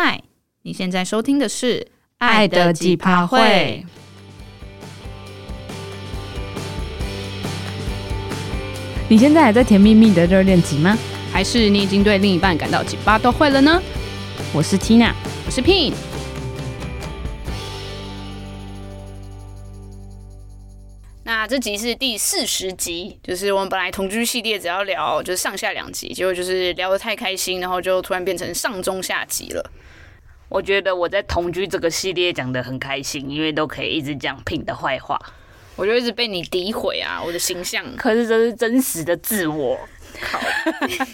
嗨，你现在收听的是《爱的几趴会》。你现在还在甜蜜蜜的热恋期吗？还是你已经对另一半感到几趴都会了呢？我是 Tina，我是 Pin。这集是第四十集，就是我们本来同居系列只要聊就是上下两集，结果就是聊得太开心，然后就突然变成上中下集了。我觉得我在同居这个系列讲得很开心，因为都可以一直讲 Pin 的坏话，我就一直被你诋毁啊，我的形象。可是这是真实的自我，好！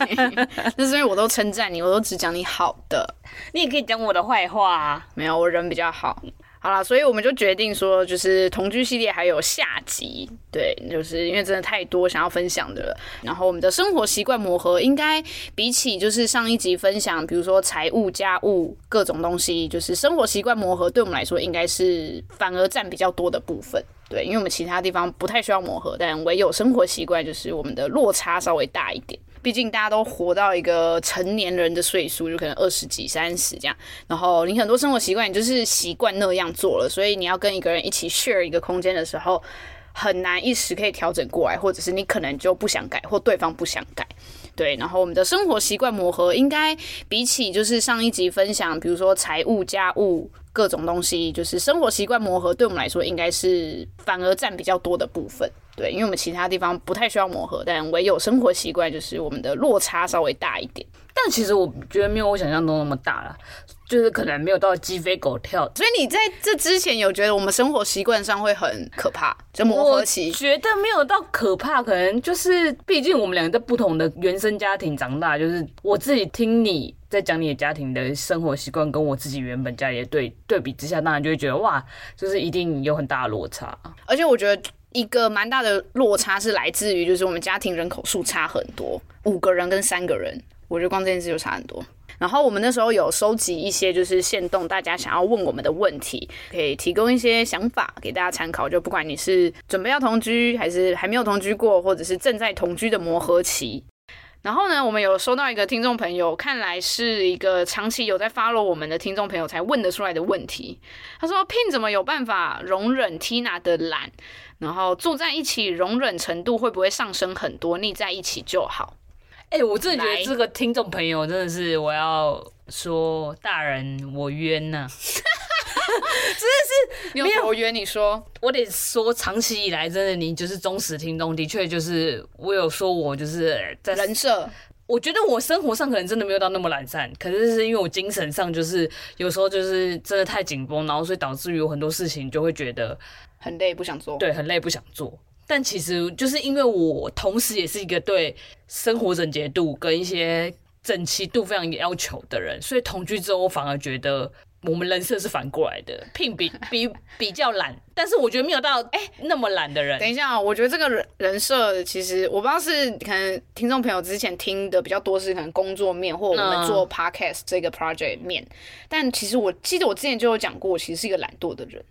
那是因为我都称赞你，我都只讲你好的，你也可以讲我的坏话啊。没有，我人比较好。好了，所以我们就决定说，就是同居系列还有下集，对，就是因为真的太多想要分享的了。然后我们的生活习惯磨合，应该比起就是上一集分享，比如说财务、家务各种东西，就是生活习惯磨合，对我们来说应该是反而占比较多的部分。对，因为我们其他地方不太需要磨合，但唯有生活习惯，就是我们的落差稍微大一点。毕竟大家都活到一个成年人的岁数，就可能二十几、三十这样。然后你很多生活习惯，你就是习惯那样做了，所以你要跟一个人一起 share 一个空间的时候，很难一时可以调整过来，或者是你可能就不想改，或对方不想改。对，然后我们的生活习惯磨合，应该比起就是上一集分享，比如说财务、家务各种东西，就是生活习惯磨合，对我们来说应该是反而占比较多的部分。对，因为我们其他地方不太需要磨合，但唯有生活习惯就是我们的落差稍微大一点。但其实我觉得没有我想象中那么大啦，就是可能没有到鸡飞狗跳。所以你在这之前有觉得我们生活习惯上会很可怕？就磨合期？觉得没有到可怕，可能就是毕竟我们两个在不同的原生家庭长大，就是我自己听你在讲你的家庭的生活习惯，跟我自己原本家里的对对比之下，当然就会觉得哇，就是一定有很大的落差。而且我觉得。一个蛮大的落差是来自于，就是我们家庭人口数差很多，五个人跟三个人，我觉得光这件事就差很多。然后我们那时候有收集一些就是线动大家想要问我们的问题，可以提供一些想法给大家参考。就不管你是准备要同居，还是还没有同居过，或者是正在同居的磨合期。然后呢，我们有收到一个听众朋友，看来是一个长期有在 follow 我们的听众朋友才问得出来的问题。他说：“Pin 怎么有办法容忍 Tina 的懒？然后住在一起，容忍程度会不会上升很多？腻在一起就好。”哎，我真的觉得这个听众朋友真的是，我要说大人我冤呐、啊。真的是，你有我冤？你说，我得说，长期以来，真的你就是忠实听众，的确就是我有说，我就是在人设。我觉得我生活上可能真的没有到那么懒散，可是是因为我精神上就是有时候就是真的太紧绷，然后所以导致于有很多事情就会觉得很累，不想做。对，很累，不想做。但其实就是因为我同时也是一个对生活整洁度跟一些整齐度非常要求的人，所以同居之后，我反而觉得。我们人设是反过来的，Pin 比 比比较懒，但是我觉得没有到哎、欸、那么懒的人。等一下啊，我觉得这个人人设其实我不知道是可能听众朋友之前听的比较多是可能工作面或我们做 podcast 这个 project 面，嗯、但其实我记得我之前就有讲过，我其实是一个懒惰的人。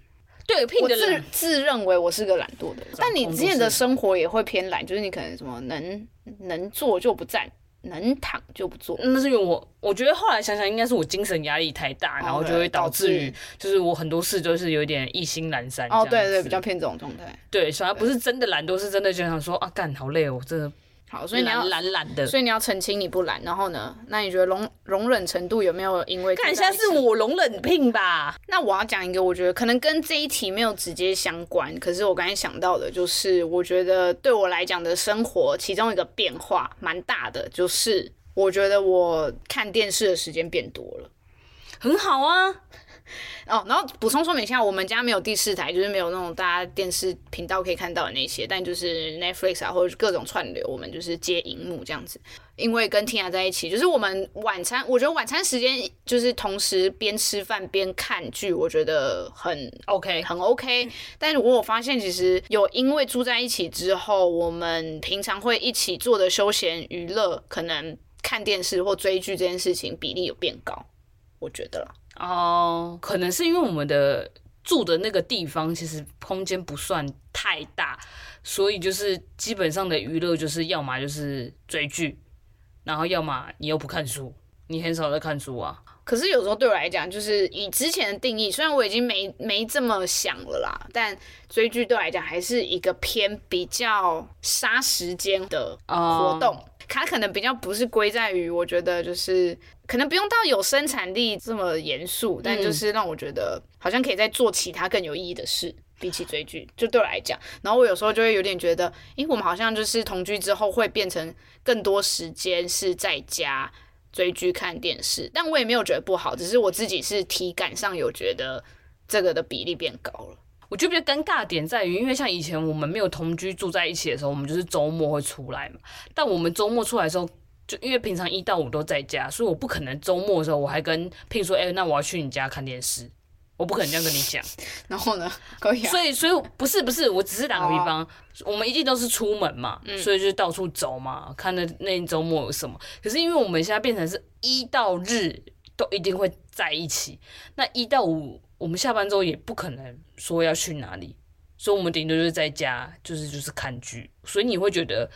对我自自认为我是个懒惰的人，但你之前的生活也会偏懒，就是你可能什么能能坐就不站。能躺就不坐，那是因为我我觉得后来想想，应该是我精神压力太大，然后就会导致于，就是我很多事就是有点意兴阑珊。哦，对对，比较偏这种状态。对，反而不是真的懒惰，是真的就想说啊，干好累哦，真的。好，所以你要懒懒的，所以你要澄清你不懒，然后呢？那你觉得容容忍程度有没有因为？看一下是我容忍 Pin 吧。那我要讲一个，我觉得可能跟这一题没有直接相关，可是我刚才想到的就是，我觉得对我来讲的生活，其中一个变化蛮大的，就是我觉得我看电视的时间变多了，很好啊。哦，然后补充说明一下，我们家没有第四台，就是没有那种大家电视频道可以看到的那些，但就是 Netflix 啊，或者是各种串流，我们就是接荧幕这样子。因为跟 Tina 在一起，就是我们晚餐，我觉得晚餐时间就是同时边吃饭边看剧，我觉得很 OK，很 OK。但是我发现，其实有因为住在一起之后，我们平常会一起做的休闲娱乐，可能看电视或追剧这件事情比例有变高，我觉得啦。哦，oh, 可能是因为我们的住的那个地方其实空间不算太大，所以就是基本上的娱乐就是要么就是追剧，然后要么你又不看书，你很少在看书啊。可是有时候对我来讲，就是以之前的定义，虽然我已经没没这么想了啦，但追剧对我来讲还是一个偏比较杀时间的活动。Oh. 它可能比较不是归在于，我觉得就是可能不用到有生产力这么严肃，但就是让我觉得好像可以再做其他更有意义的事，比起追剧，就对我来讲。然后我有时候就会有点觉得，诶，我们好像就是同居之后会变成更多时间是在家追剧看电视，但我也没有觉得不好，只是我自己是体感上有觉得这个的比例变高了。我觉得比较尴尬的点在于，因为像以前我们没有同居住在一起的时候，我们就是周末会出来嘛。但我们周末出来的时候，就因为平常一到五都在家，所以我不可能周末的时候我还跟聘说，哎、欸，那我要去你家看电视，我不可能这样跟你讲。然后呢？可以、啊。所以，所以不是不是，我只是打个比方，哦、我们一定都是出门嘛，嗯、所以就是到处走嘛，看那那周末有什么。可是因为我们现在变成是一到日都一定会在一起，那一到五。我们下班之后也不可能说要去哪里，所以我们顶多就是在家，就是就是看剧。所以你会觉得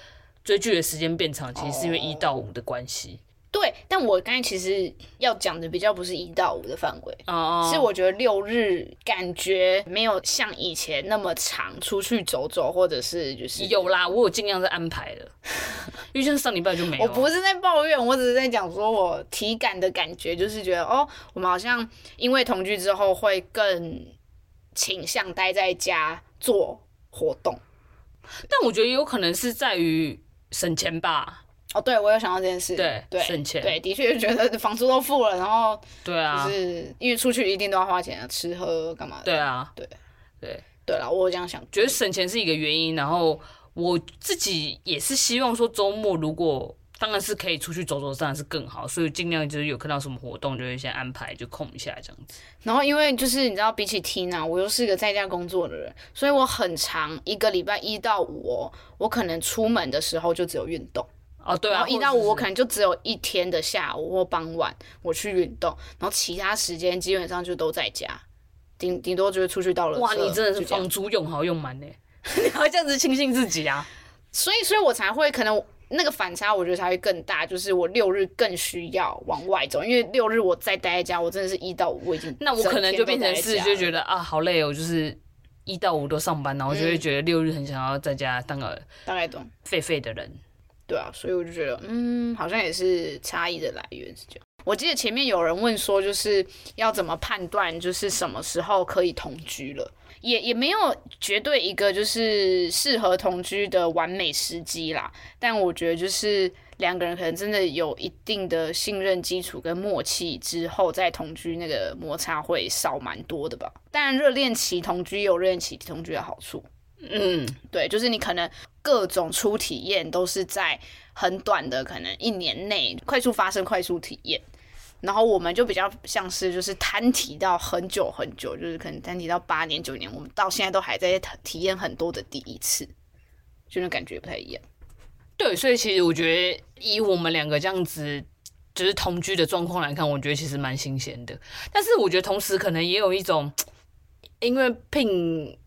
追剧的时间变长，其实是因为一到五的关系。Oh. 对，但我刚才其实要讲的比较不是一到五的范围，oh. 是我觉得六日感觉没有像以前那么长，出去走走或者是就是有啦，我有尽量在安排的，因为像上礼拜就没有。我不是在抱怨，我只是在讲说我体感的感觉，就是觉得哦，我们好像因为同居之后会更倾向待在家做活动，但我觉得有可能是在于省钱吧。哦，对，我有想到这件事，对，对，省钱，对，的确觉得房租都付了，然后，对啊，就是因为出去一定都要花钱啊，吃喝干嘛的，对啊，对，对，对了，我这样想，觉得省钱是一个原因，然后我自己也是希望说周末如果当然是可以出去走走，当然是更好，所以尽量就是有看到什么活动就会先安排就空一下这样子。然后因为就是你知道，比起 Tina，我又是一个在家工作的人，所以我很长一个礼拜一到五哦，我可能出门的时候就只有运动。哦，对啊，然后一到五我可能就只有一天的下午或傍晚我去运动，然后其他时间基本上就都在家，顶顶多就是出去到了。哇，你真的是房租用好用满呢，你还这样子庆幸自己啊？所以，所以我才会可能那个反差，我觉得才会更大，就是我六日更需要往外走，因为六日我再待在家，我真的是一到五我已经那我可能就变成是就觉得啊好累哦，就是一到五都上班，然后就会觉得六日很想要在家当个大概懂废废的人。对啊，所以我就觉得，嗯，好像也是差异的来源是这样。我记得前面有人问说，就是要怎么判断，就是什么时候可以同居了，也也没有绝对一个就是适合同居的完美时机啦。但我觉得就是两个人可能真的有一定的信任基础跟默契之后再同居，那个摩擦会少蛮多的吧。当然，热恋期同居有热恋期同居的好处。嗯，对，就是你可能各种初体验都是在很短的，可能一年内快速发生、快速体验。然后我们就比较像是就是摊提到很久很久，就是可能摊提到八年、九年，我们到现在都还在体验很多的第一次，就那感觉不太一样。对，所以其实我觉得以我们两个这样子就是同居的状况来看，我觉得其实蛮新鲜的。但是我觉得同时可能也有一种，因为聘。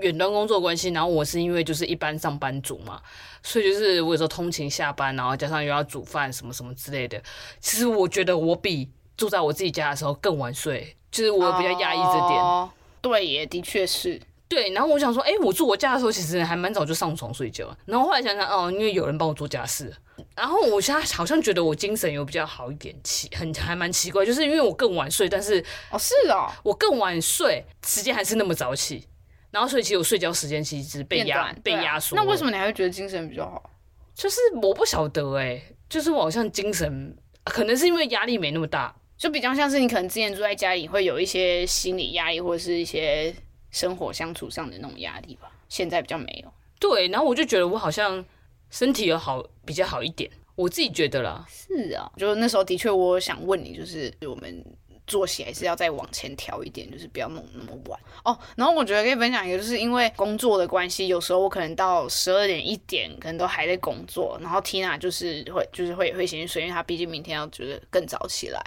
远端工作关系，然后我是因为就是一般上班族嘛，所以就是我有时候通勤下班，然后加上又要煮饭什么什么之类的。其实我觉得我比住在我自己家的时候更晚睡，就是我比较压抑这点。哦，对，也的确是。对，然后我想说，哎，我住我家的时候其实还蛮早就上床睡觉。然后后来想想，哦，因为有人帮我做家事。然后我现在好像觉得我精神有比较好一点，奇很还蛮奇怪，就是因为我更晚睡，但是哦是哦，我更晚睡，时间还是那么早起。然后，所以其实我睡觉时间其实被压被压缩。那为什么你还会觉得精神比较好？就是我不晓得哎、欸，就是我好像精神，可能是因为压力没那么大，就比较像是你可能之前住在家里会有一些心理压力或者是一些生活相处上的那种压力吧。现在比较没有。对，然后我就觉得我好像身体有好比较好一点，我自己觉得啦。是啊，就那时候的确，我想问你，就是我们。作息还是要再往前调一点，就是不要弄那么晚哦。然后我觉得可以分享一个，就是因为工作的关系，有时候我可能到十二点一点，可能都还在工作。然后 Tina 就是会就是会会先睡，因为她毕竟明天要就是更早起来。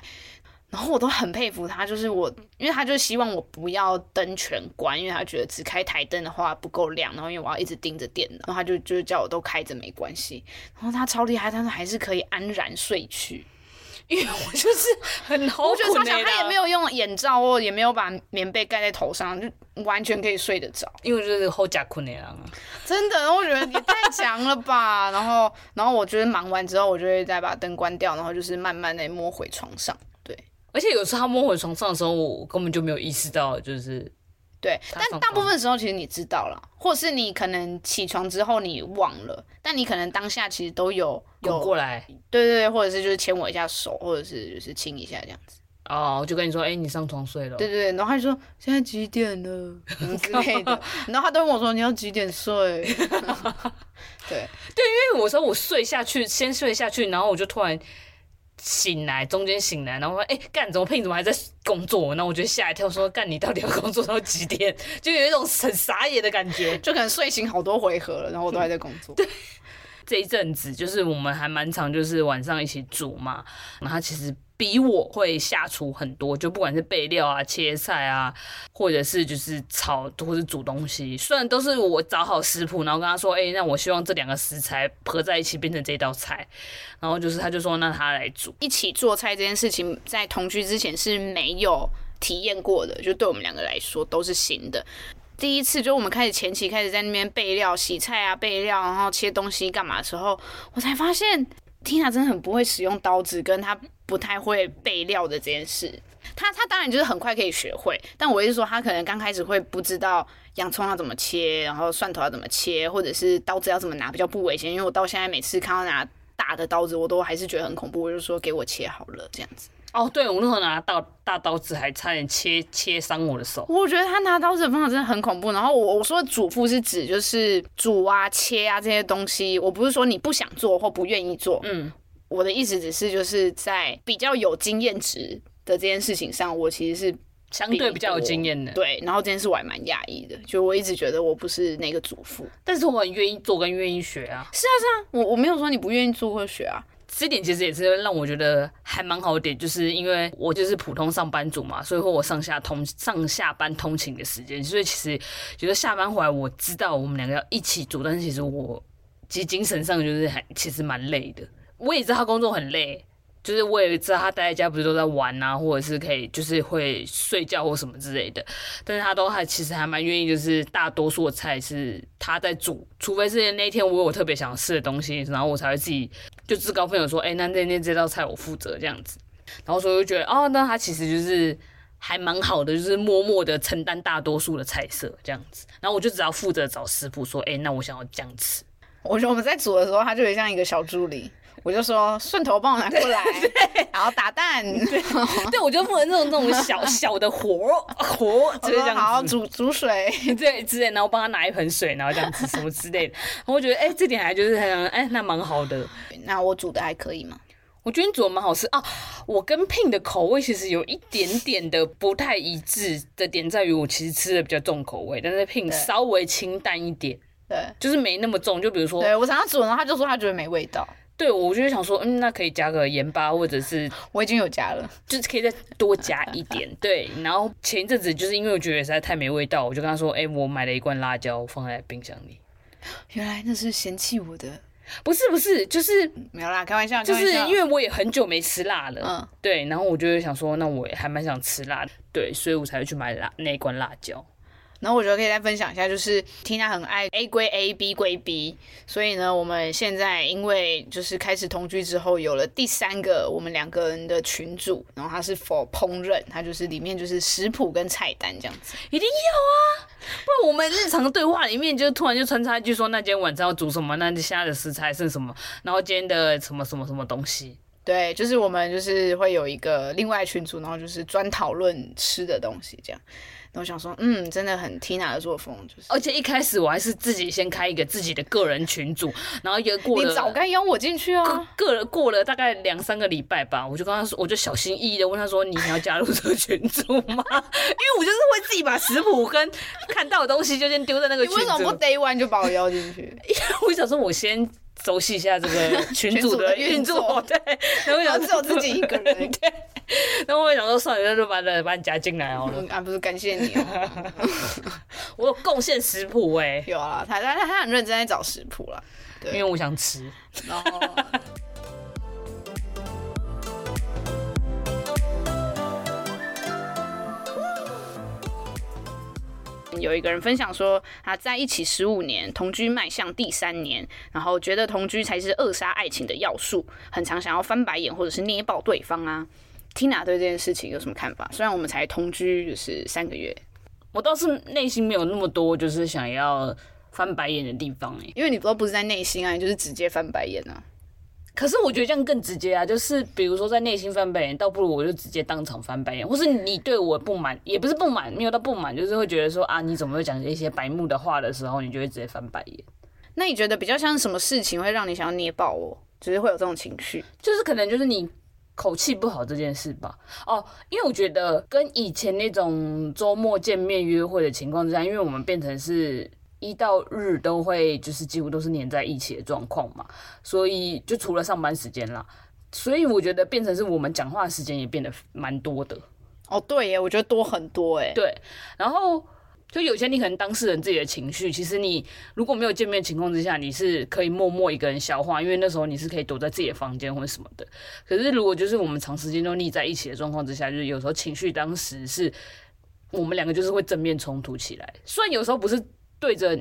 然后我都很佩服她，就是我，因为她就希望我不要灯全关，因为她觉得只开台灯的话不够亮。然后因为我要一直盯着电脑，然后她就就叫我都开着没关系。然后她超厉害，但是还是可以安然睡去。因为我就是很好，我觉得超强，他也没有用眼罩哦，也没有把棉被盖在头上，就完全可以睡得着。因为就是后加困的人啊，真的，我觉得你太强了吧。然后，然后我觉得忙完之后，我就会再把灯关掉，然后就是慢慢的摸回床上。对，而且有时候他摸回床上的时候，我根本就没有意识到，就是。对，但大部分时候其实你知道了，或是你可能起床之后你忘了，但你可能当下其实都有有过来，对对对，或者是就是牵我一下手，或者是就是亲一下这样子。哦，我就跟你说，哎、欸，你上床睡了。对对对，然后他就说现在几点了之类的，然后他都问我说你要几点睡？对 对，因为我说我睡下去，先睡下去，然后我就突然。醒来，中间醒来，然后说：“哎、欸，干怎么你？怎么还在工作？”然后我就吓一跳，说：“干你到底要工作到几点？”就有一种很傻眼的感觉，就可能睡醒好多回合了，然后我都还在工作。对，这一阵子就是我们还蛮常，就是晚上一起煮嘛，然后他其实。比我会下厨很多，就不管是备料啊、切菜啊，或者是就是炒或者是煮东西，虽然都是我找好食谱，然后跟他说，哎、欸，那我希望这两个食材合在一起变成这道菜，然后就是他就说，那他来煮。一起做菜这件事情，在同居之前是没有体验过的，就对我们两个来说都是新的。第一次就我们开始前期开始在那边备料、洗菜啊、备料，然后切东西干嘛的时候，我才发现 Tina 真的很不会使用刀子，跟他。不太会备料的这件事，他他当然就是很快可以学会，但我是说他可能刚开始会不知道洋葱要怎么切，然后蒜头要怎么切，或者是刀子要怎么拿比较不危险。因为我到现在每次看到拿大的刀子，我都还是觉得很恐怖，我就说给我切好了这样子。哦，对，我那时候拿到大刀子还差点切切伤我的手。我觉得他拿刀子的方法真的很恐怖。然后我我说的主妇是指就是煮啊切啊这些东西，我不是说你不想做或不愿意做，嗯。我的意思只是，就是在比较有经验值的这件事情上，我其实是相对比较有经验的。对，然后这件事我还蛮讶异的，就我一直觉得我不是那个主妇，但是我很愿意做跟愿意学啊。是啊，是啊，我我没有说你不愿意做或学啊。这点其实也是让我觉得还蛮好的点，就是因为我就是普通上班族嘛，所以说我上下通上下班通勤的时间，所以其实觉得下班回来我知道我们两个要一起煮，但是其实我其实精神上就是还其实蛮累的。我也知道他工作很累，就是我也知道他待在家不是都在玩啊，或者是可以就是会睡觉或什么之类的，但是他都还其实还蛮愿意，就是大多数的菜是他在煮，除非是那天我有特别想吃的东西，然后我才会自己就自告奋勇说，哎、欸，那那天这道菜我负责这样子，然后所以我就觉得哦，那他其实就是还蛮好的，就是默默的承担大多数的菜色这样子，然后我就只要负责找师傅说，哎、那我想要这样吃。我觉得我们在煮的时候，他就会像一个小助理。我就说顺头帮我拿过来，然后打蛋，对，对我就负责那种这种小 小的活活，就是这样好好煮煮水，对之类，然后帮他拿一盆水，然后这样子什么之类的。然后我觉得，哎、欸，这点还就是很，哎、欸，那蛮好的。那我煮的还可以吗？我觉得你煮的蛮好吃啊。我跟 Pin 的口味其实有一点点的不太一致的点在于，我其实吃的比较重口味，但是 Pin 稍微清淡一点，对，就是没那么重。就比如说，对我想要煮，然后他就说他觉得没味道。对，我就想说，嗯，那可以加个盐巴，或者是 我已经有加了，就是可以再多加一点。对，然后前一阵子就是因为我觉得实在太没味道，我就跟他说，哎、欸，我买了一罐辣椒放在冰箱里。原来那是嫌弃我的？不是不是，就是没有啦，开玩笑，就是因为我也很久没吃辣了。嗯，对，然后我就想说，那我也还蛮想吃辣的，对，所以我才会去买辣那一罐辣椒。然后我觉得可以再分享一下，就是听他很爱 A 归 A，B 归 B，所以呢，我们现在因为就是开始同居之后，有了第三个我们两个人的群组，然后他是 for 烹饪，它就是里面就是食谱跟菜单这样子，一定要啊，不然我们日常对话里面就突然就穿插一句说，那今天晚上要煮什么，那现在的食材是什么，然后今天的什么什么什么东西，对，就是我们就是会有一个另外群组，然后就是专讨论吃的东西这样。我想说，嗯，真的很 Tina 的作风，就是。而且一开始我还是自己先开一个自己的个人群组，然后也过了。你早该邀我进去啊！过了过了大概两三个礼拜吧，我就跟他说，我就小心翼翼的问他说：“你要加入这个群组吗？” 因为我就是会自己把食谱跟看到的东西就先丢在那个群组。你为什么不 Day One 就把我邀进去？因为我想说，我先。熟悉一下这个 群组的运作，对，然后想只有自己一个人，对，然后我想说算了，那就把人把你加进来哦。啊，不是感谢你哦，我有贡献食谱哎，有啊，他他他很认真在找食谱了，对，因为我想吃，然后。有一个人分享说，他在一起十五年，同居迈向第三年，然后觉得同居才是扼杀爱情的要素，很常想要翻白眼或者是捏爆对方啊。Tina 对这件事情有什么看法？虽然我们才同居就是三个月，我倒是内心没有那么多就是想要翻白眼的地方哎，因为你都不是在内心啊，你就是直接翻白眼啊。可是我觉得这样更直接啊，就是比如说在内心翻白眼，倒不如我就直接当场翻白眼，或是你对我不满，也不是不满，没有到不满，就是会觉得说啊，你怎么会讲一些白目的话的时候，你就会直接翻白眼。那你觉得比较像什么事情会让你想要捏爆我？就是会有这种情绪，就是可能就是你口气不好这件事吧。哦，因为我觉得跟以前那种周末见面约会的情况之下，因为我们变成是。一到日都会就是几乎都是黏在一起的状况嘛，所以就除了上班时间啦，所以我觉得变成是我们讲话时间也变得蛮多的。哦，对耶，我觉得多很多哎。对，然后就有些你可能当事人自己的情绪，其实你如果没有见面情况之下，你是可以默默一个人消化，因为那时候你是可以躲在自己的房间或者什么的。可是如果就是我们长时间都腻在一起的状况之下，就是有时候情绪当时是我们两个就是会正面冲突起来，虽然有时候不是。对着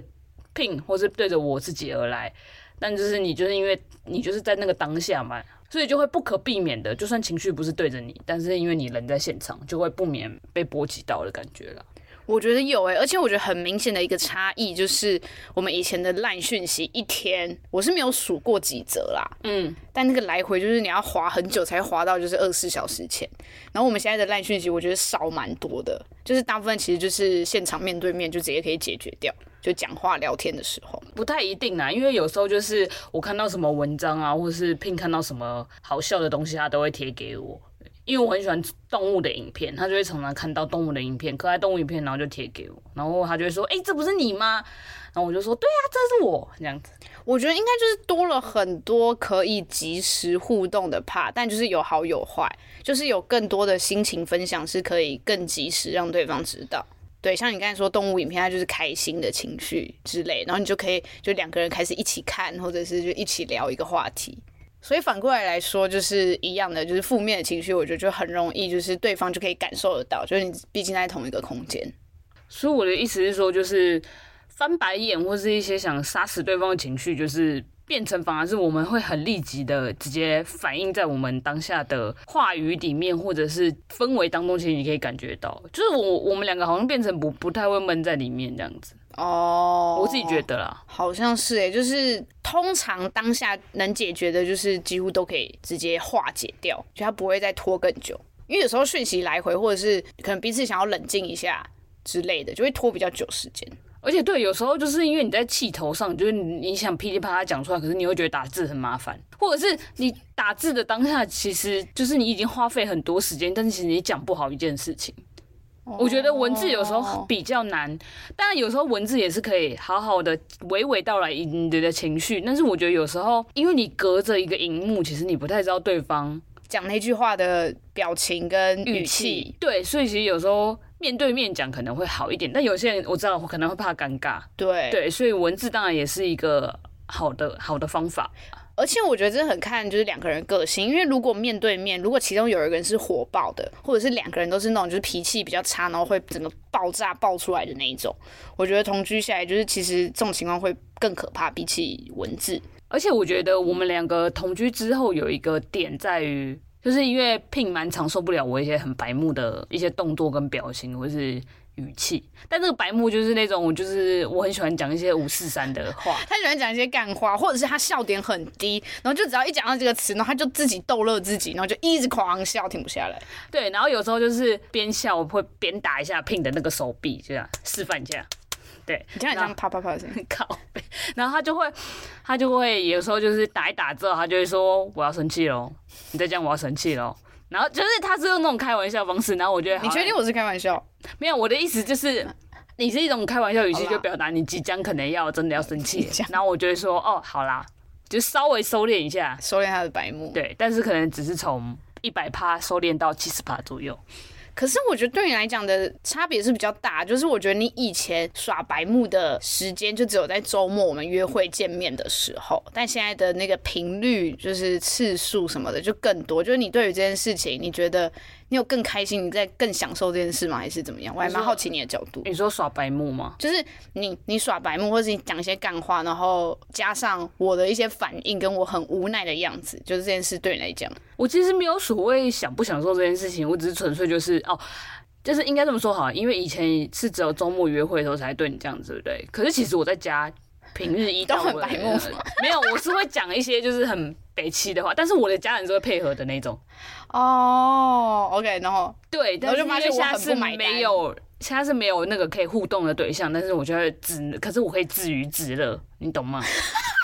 Pin 或是对着我自己而来，但就是你就是因为你就是在那个当下嘛，所以就会不可避免的，就算情绪不是对着你，但是因为你人在现场，就会不免被波及到的感觉了。我觉得有诶、欸，而且我觉得很明显的一个差异就是，我们以前的烂讯息一天我是没有数过几则啦，嗯，但那个来回就是你要划很久才划到，就是二十四小时前。然后我们现在的烂讯息，我觉得少蛮多的，就是大部分其实就是现场面对面就直接可以解决掉，就讲话聊天的时候。不太一定啦，因为有时候就是我看到什么文章啊，或者是 Pin 看到什么好笑的东西，他都会贴给我。因为我很喜欢动物的影片，他就会常常看到动物的影片，可爱动物影片，然后就贴给我，然后他就会说：“哎、这不是你吗？”然后我就说：“对啊，这是我。”这样子，我觉得应该就是多了很多可以及时互动的帕但就是有好有坏，就是有更多的心情分享是可以更及时让对方知道。对，像你刚才说动物影片，它就是开心的情绪之类，然后你就可以就两个人开始一起看，或者是就一起聊一个话题。所以反过来来说，就是一样的，就是负面的情绪，我觉得就很容易，就是对方就可以感受得到，就是你毕竟在同一个空间。所以我的意思是说，就是翻白眼或是一些想杀死对方的情绪，就是变成反而是我们会很立即的直接反映在我们当下的话语里面，或者是氛围当中，其实你可以感觉到，就是我我们两个好像变成不不太会闷在里面这样子。哦，我自己觉得啦，好像是诶，就是通常当下能解决的，就是几乎都可以直接化解掉，就它不会再拖更久。因为有时候讯息来回，或者是可能彼此想要冷静一下之类的，就会拖比较久时间。而且对，有时候就是因为你在气头上，就是你想噼里啪啦讲出来，可是你会觉得打字很麻烦，或者是你打字的当下，其实就是你已经花费很多时间，但是其实你讲不好一件事情。我觉得文字有时候比较难，当然有时候文字也是可以好好的娓娓道来你的情绪，但是我觉得有时候因为你隔着一个荧幕，其实你不太知道对方讲那句话的表情跟语气，语气，对，所以其实有时候面对面讲可能会好一点，但有些人我知道我可能会怕尴尬，对对，所以文字当然也是一个好的好的方法。而且我觉得真的很看就是两个人个性，因为如果面对面，如果其中有一个人是火爆的，或者是两个人都是那种就是脾气比较差，然后会整个爆炸爆出来的那一种，我觉得同居下来就是其实这种情况会更可怕，比起文字。而且我觉得我们两个同居之后有一个点在于，就是因为 Pin 蛮常受不了我一些很白目的一些动作跟表情，或是。语气，但这个白目就是那种，我就是我很喜欢讲一些五四三的话，他喜欢讲一些干话，或者是他笑点很低，然后就只要一讲到这个词，然后他就自己逗乐自己，然后就一直狂笑，停不下来。对，然后有时候就是边笑，我会边打一下 Pin 的那个手臂，这样示范一下。对，你看你这样啪啪啪的声音，靠背，然后他就会，他就会有时候就是打一打之后，他就会说我要生气喽，你再这样我要生气喽。然后就是他是用那种开玩笑方式，然后我觉得你确定我是开玩笑？没有，我的意思就是你是一种开玩笑语气，就表达你即将可能要真的要生气。然后我就会说哦，好啦，就稍微收敛一下，收敛他的白目。对，但是可能只是从一百趴收敛到七十趴左右。可是我觉得对你来讲的差别是比较大，就是我觉得你以前耍白目的时间就只有在周末我们约会见面的时候，但现在的那个频率就是次数什么的就更多。就是你对于这件事情，你觉得你有更开心，你在更享受这件事吗？还是怎么样？我还蛮好奇你的角度。你说耍白目吗？就是你你耍白目，或者你讲一些干话，然后加上我的一些反应，跟我很无奈的样子，就是这件事对你来讲，我其实没有所谓享不享受这件事情，我只是纯粹就是哦，就是应该这么说好，因为以前是只有周末约会的时候才对你这样子，对不对？可是其实我在家平日一到 都很白目，没有，我是会讲一些就是很北七的话，但是我的家人是会配合的那种。哦、oh,，OK，然后对，但是就发现现在是没有，现在是没有那个可以互动的对象，但是我觉得只，可是我可以自娱自乐，你懂吗？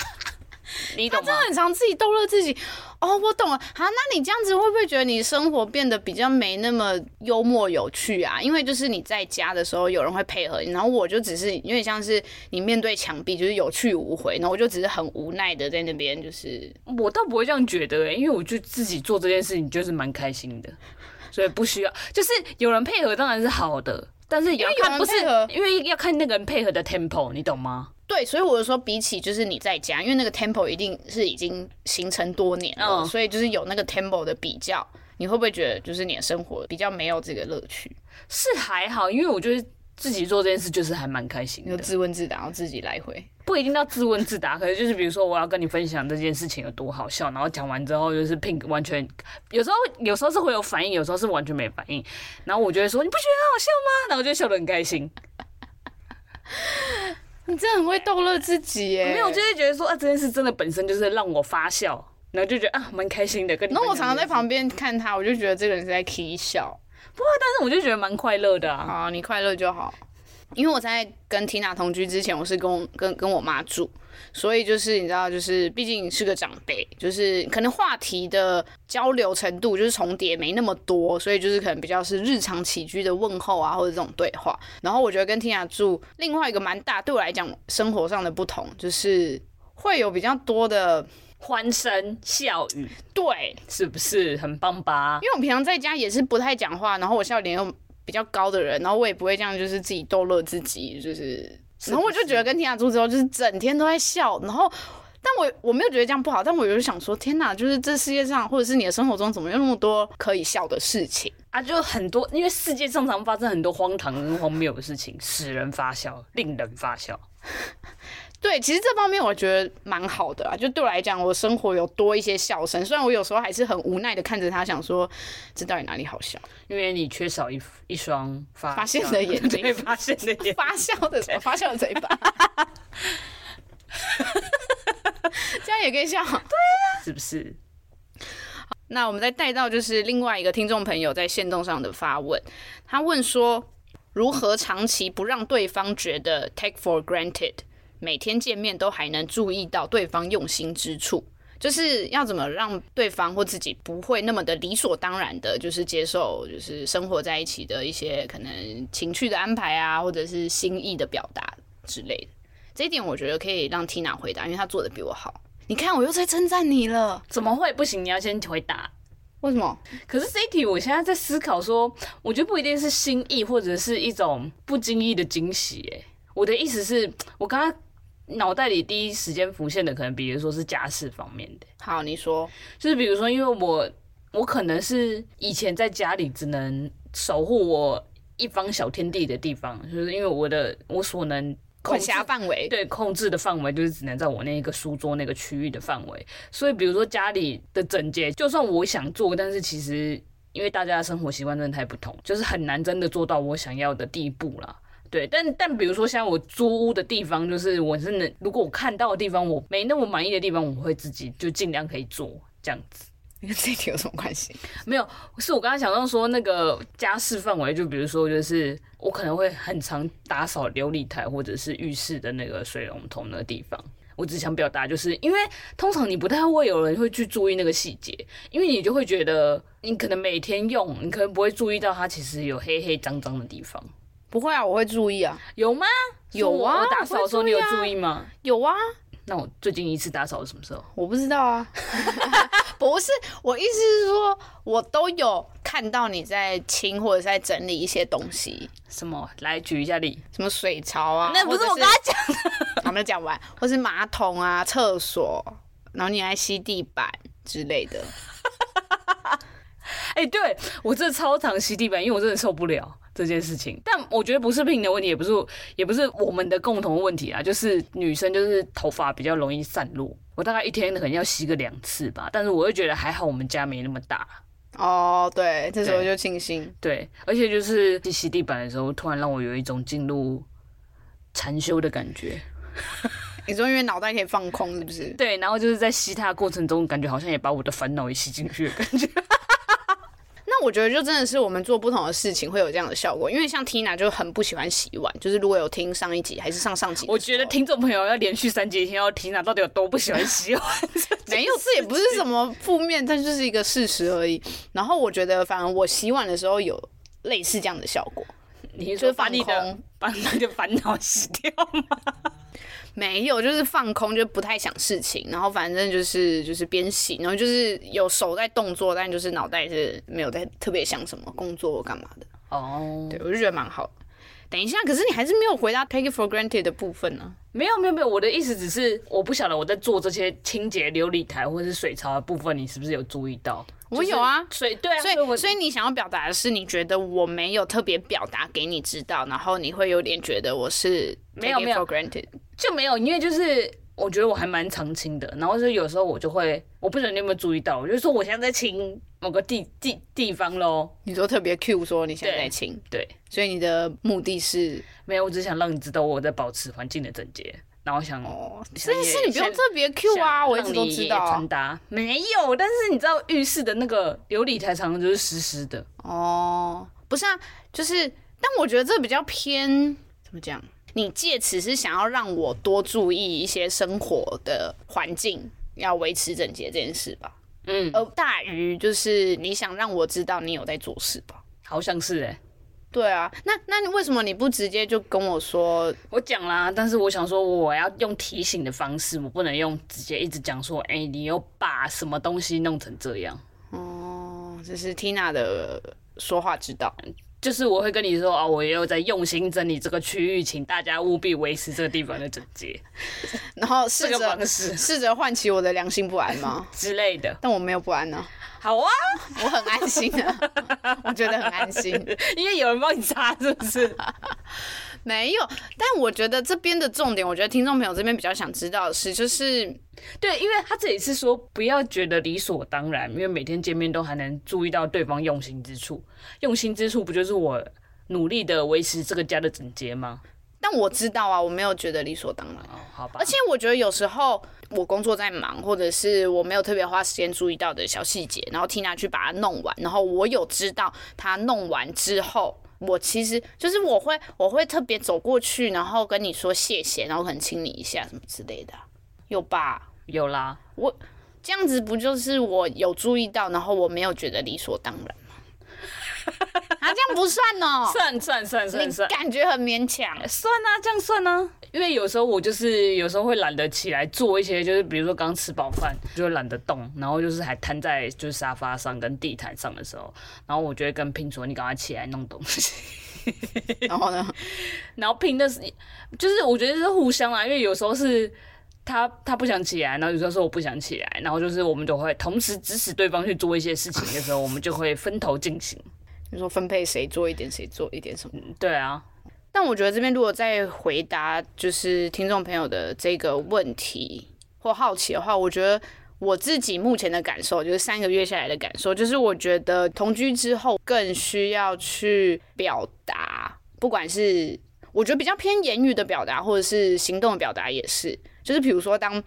你懂吗？他真的很常自己逗乐自己。哦，我懂了。好，那你这样子会不会觉得你生活变得比较没那么幽默有趣啊？因为就是你在家的时候有人会配合你，然后我就只是因为像是你面对墙壁就是有去无回，然后我就只是很无奈的在那边。就是我倒不会这样觉得、欸，因为我就自己做这件事情就是蛮开心的，所以不需要。就是有人配合当然是好的，但是也要看不是因为要看那个人配合的 tempo，你懂吗？对，所以我就说，比起就是你在家，因为那个 tempo 一定是已经形成多年了，嗯、所以就是有那个 tempo 的比较，你会不会觉得就是你的生活比较没有这个乐趣？是还好，因为我觉得自己做这件事就是还蛮开心的，就自问自答，自己来回，不一定要自问自答，可能就是比如说我要跟你分享这件事情有多好笑，然后讲完之后就是 pink 完全，有时候有时候是会有反应，有时候是完全没反应，然后我就会说你不觉得很好笑吗？然后我就笑得很开心。你真的很会逗乐自己耶！没有，就是觉得说啊，这件事真的本身就是让我发笑，然后就觉得啊，蛮开心的。跟你，那我常常在旁边看他，我就觉得这个人是在 k 笑。不过，但是我就觉得蛮快乐的啊。好，你快乐就好。因为我在跟 Tina 同居之前，我是跟跟跟我妈住。所以就是你知道，就是毕竟是个长辈，就是可能话题的交流程度就是重叠没那么多，所以就是可能比较是日常起居的问候啊，或者这种对话。然后我觉得跟 Tina 住另外一个蛮大，对我来讲生活上的不同，就是会有比较多的欢声笑语，对，是不是很棒吧？因为我平常在家也是不太讲话，然后我笑点又比较高的人，然后我也不会这样，就是自己逗乐自己，就是。然后我就觉得跟天雅住之后，就是整天都在笑。然后，但我我没有觉得这样不好，但我就想说，天哪，就是这世界上或者是你的生活中，怎么有那么多可以笑的事情啊？就很多，因为世界上常发生很多荒唐跟荒谬的事情，使人发笑，令人发笑。对，其实这方面我觉得蛮好的啊。就对我来讲，我生活有多一些笑声。虽然我有时候还是很无奈的看着他，想说这到底哪里好笑？因为你缺少一一双发发现的眼睛，发现的眼，发笑的什么？发笑的嘴巴。这样也可以笑？对呀、啊，是不是？那我们再带到就是另外一个听众朋友在线动上的发问，他问说，如何长期不让对方觉得 take for granted？每天见面都还能注意到对方用心之处，就是要怎么让对方或自己不会那么的理所当然的，就是接受就是生活在一起的一些可能情趣的安排啊，或者是心意的表达之类的。这一点我觉得可以让 Tina 回答，因为她做的比我好。你看，我又在称赞你了，怎么会不行？你要先回答，为什么？可是这一题我现在在思考说，我觉得不一定是心意，或者是一种不经意的惊喜。哎，我的意思是，我刚刚。脑袋里第一时间浮现的，可能比如说是家事方面的。好，你说，就是比如说，因为我我可能是以前在家里只能守护我一方小天地的地方，就是因为我的我所能管辖范围，对，控制的范围就是只能在我那一个书桌那个区域的范围。所以，比如说家里的整洁，就算我想做，但是其实因为大家的生活习惯真的太不同，就是很难真的做到我想要的地步啦。对，但但比如说像我租屋的地方，就是我是能，如果我看到的地方我没那么满意的地方，我会自己就尽量可以做这样子。跟这题有什么关系？没有，是我刚刚想到说那个家事范围，就比如说就是我可能会很常打扫琉璃台或者是浴室的那个水龙头那个地方。我只想表达，就是因为通常你不太会有人会去注意那个细节，因为你就会觉得你可能每天用，你可能不会注意到它其实有黑黑脏脏的地方。不会啊，我会注意啊。有吗？有啊。我打扫的时候你有注意吗？有啊。那我最近一次打扫是什么时候？我不知道啊。不是，我意思是说，我都有看到你在清或者在整理一些东西。什么？来举一下例。什么水槽啊？那不是我跟他讲的。还没讲完。或是马桶啊、厕所，然后你还吸地板之类的。哎、对我真的超常吸地板，因为我真的受不了这件事情。但我觉得不是病的问题，也不是也不是我们的共同问题啊，就是女生就是头发比较容易散落。我大概一天可能要吸个两次吧，但是我又觉得还好，我们家没那么大。哦，对，这时候就庆幸。对，而且就是去吸地板的时候，突然让我有一种进入禅修的感觉。你说因为脑袋可以放空，是不是？对，然后就是在吸它的过程中，感觉好像也把我的烦恼也吸进去的感觉。那我觉得就真的是我们做不同的事情会有这样的效果，因为像 Tina 就很不喜欢洗碗，就是如果有听上一集还是上上集，我觉得听众朋友要连续三集听到 Tina 到底有多不喜欢洗碗，没有，这也不是什么负面，但就是一个事实而已。然后我觉得，反而我洗碗的时候有类似这样的效果，你就是把你的把你的烦恼洗掉吗？没有，就是放空，就不太想事情，然后反正就是就是边洗，然后就是有手在动作，但就是脑袋是没有在特别想什么工作干嘛的。哦，对，我就觉得蛮好。等一下，可是你还是没有回答 take it for granted 的部分呢、啊？没有，没有，没有。我的意思只是，我不晓得我在做这些清洁琉璃台或者是水槽的部分，你是不是有注意到？我有啊，所以对啊，所以所以你想要表达的是，你觉得我没有特别表达给你知道，然后你会有点觉得我是 take it for granted。就没有，因为就是我觉得我还蛮常清的，然后就有时候我就会，我不知道你有没有注意到，我就说我现在在清某个地地地方喽。你说特别 Q 说你想在在清，对，所以你的目的是？没有，我只想让你知道我在保持环境的整洁，然后想哦，这件事你不用特别 Q 啊，我一直都知道。传达没有，但是你知道浴室的那个琉璃台常常就是湿湿的。哦，不是啊，就是，但我觉得这比较偏怎么讲？你借此是想要让我多注意一些生活的环境，要维持整洁这件事吧？嗯，而大于就是你想让我知道你有在做事吧？好像是哎、欸，对啊，那那你为什么你不直接就跟我说？我讲啦，但是我想说我要用提醒的方式，我不能用直接一直讲说，哎、欸，你又把什么东西弄成这样？哦，这是 Tina 的说话之道。就是我会跟你说啊，我也有在用心整理这个区域，请大家务必维持这个地方的整洁，然后 试着试着唤起我的良心不安吗 之类的？但我没有不安呢、啊。好啊，我很安心啊，我觉得很安心，因为有人帮你擦，是不是？没有，但我觉得这边的重点，我觉得听众朋友这边比较想知道的是，就是对，因为他这里是说不要觉得理所当然，因为每天见面都还能注意到对方用心之处，用心之处不就是我努力的维持这个家的整洁吗？但我知道啊，我没有觉得理所当然，哦，好吧。而且我觉得有时候我工作在忙，或者是我没有特别花时间注意到的小细节，然后 Tina 去把它弄完，然后我有知道他弄完之后。我其实就是我会我会特别走过去，然后跟你说谢谢，然后可能亲你一下什么之类的，有吧？有啦，我这样子不就是我有注意到，然后我没有觉得理所当然吗？啊，这样不算哦、喔，算算算算算，感觉很勉强，算啊，这样算啊。因为有时候我就是有时候会懒得起来做一些，就是比如说刚吃饱饭就会懒得动，然后就是还瘫在就是沙发上跟地毯上的时候，然后我就会跟 Pin 说：“你赶快起来弄东西。”然后呢，然后 Pin 的是就是我觉得是互相啊，因为有时候是他他不想起来，然后有时候说我不想起来，然后就是我们就会同时指使对方去做一些事情的时候，我们就会分头进行。你说分配谁做一点，谁做一点什么？对啊。但我觉得这边如果再回答就是听众朋友的这个问题或好奇的话，我觉得我自己目前的感受就是三个月下来的感受，就是我觉得同居之后更需要去表达，不管是我觉得比较偏言语的表达，或者是行动的表达也是，就是比如说当。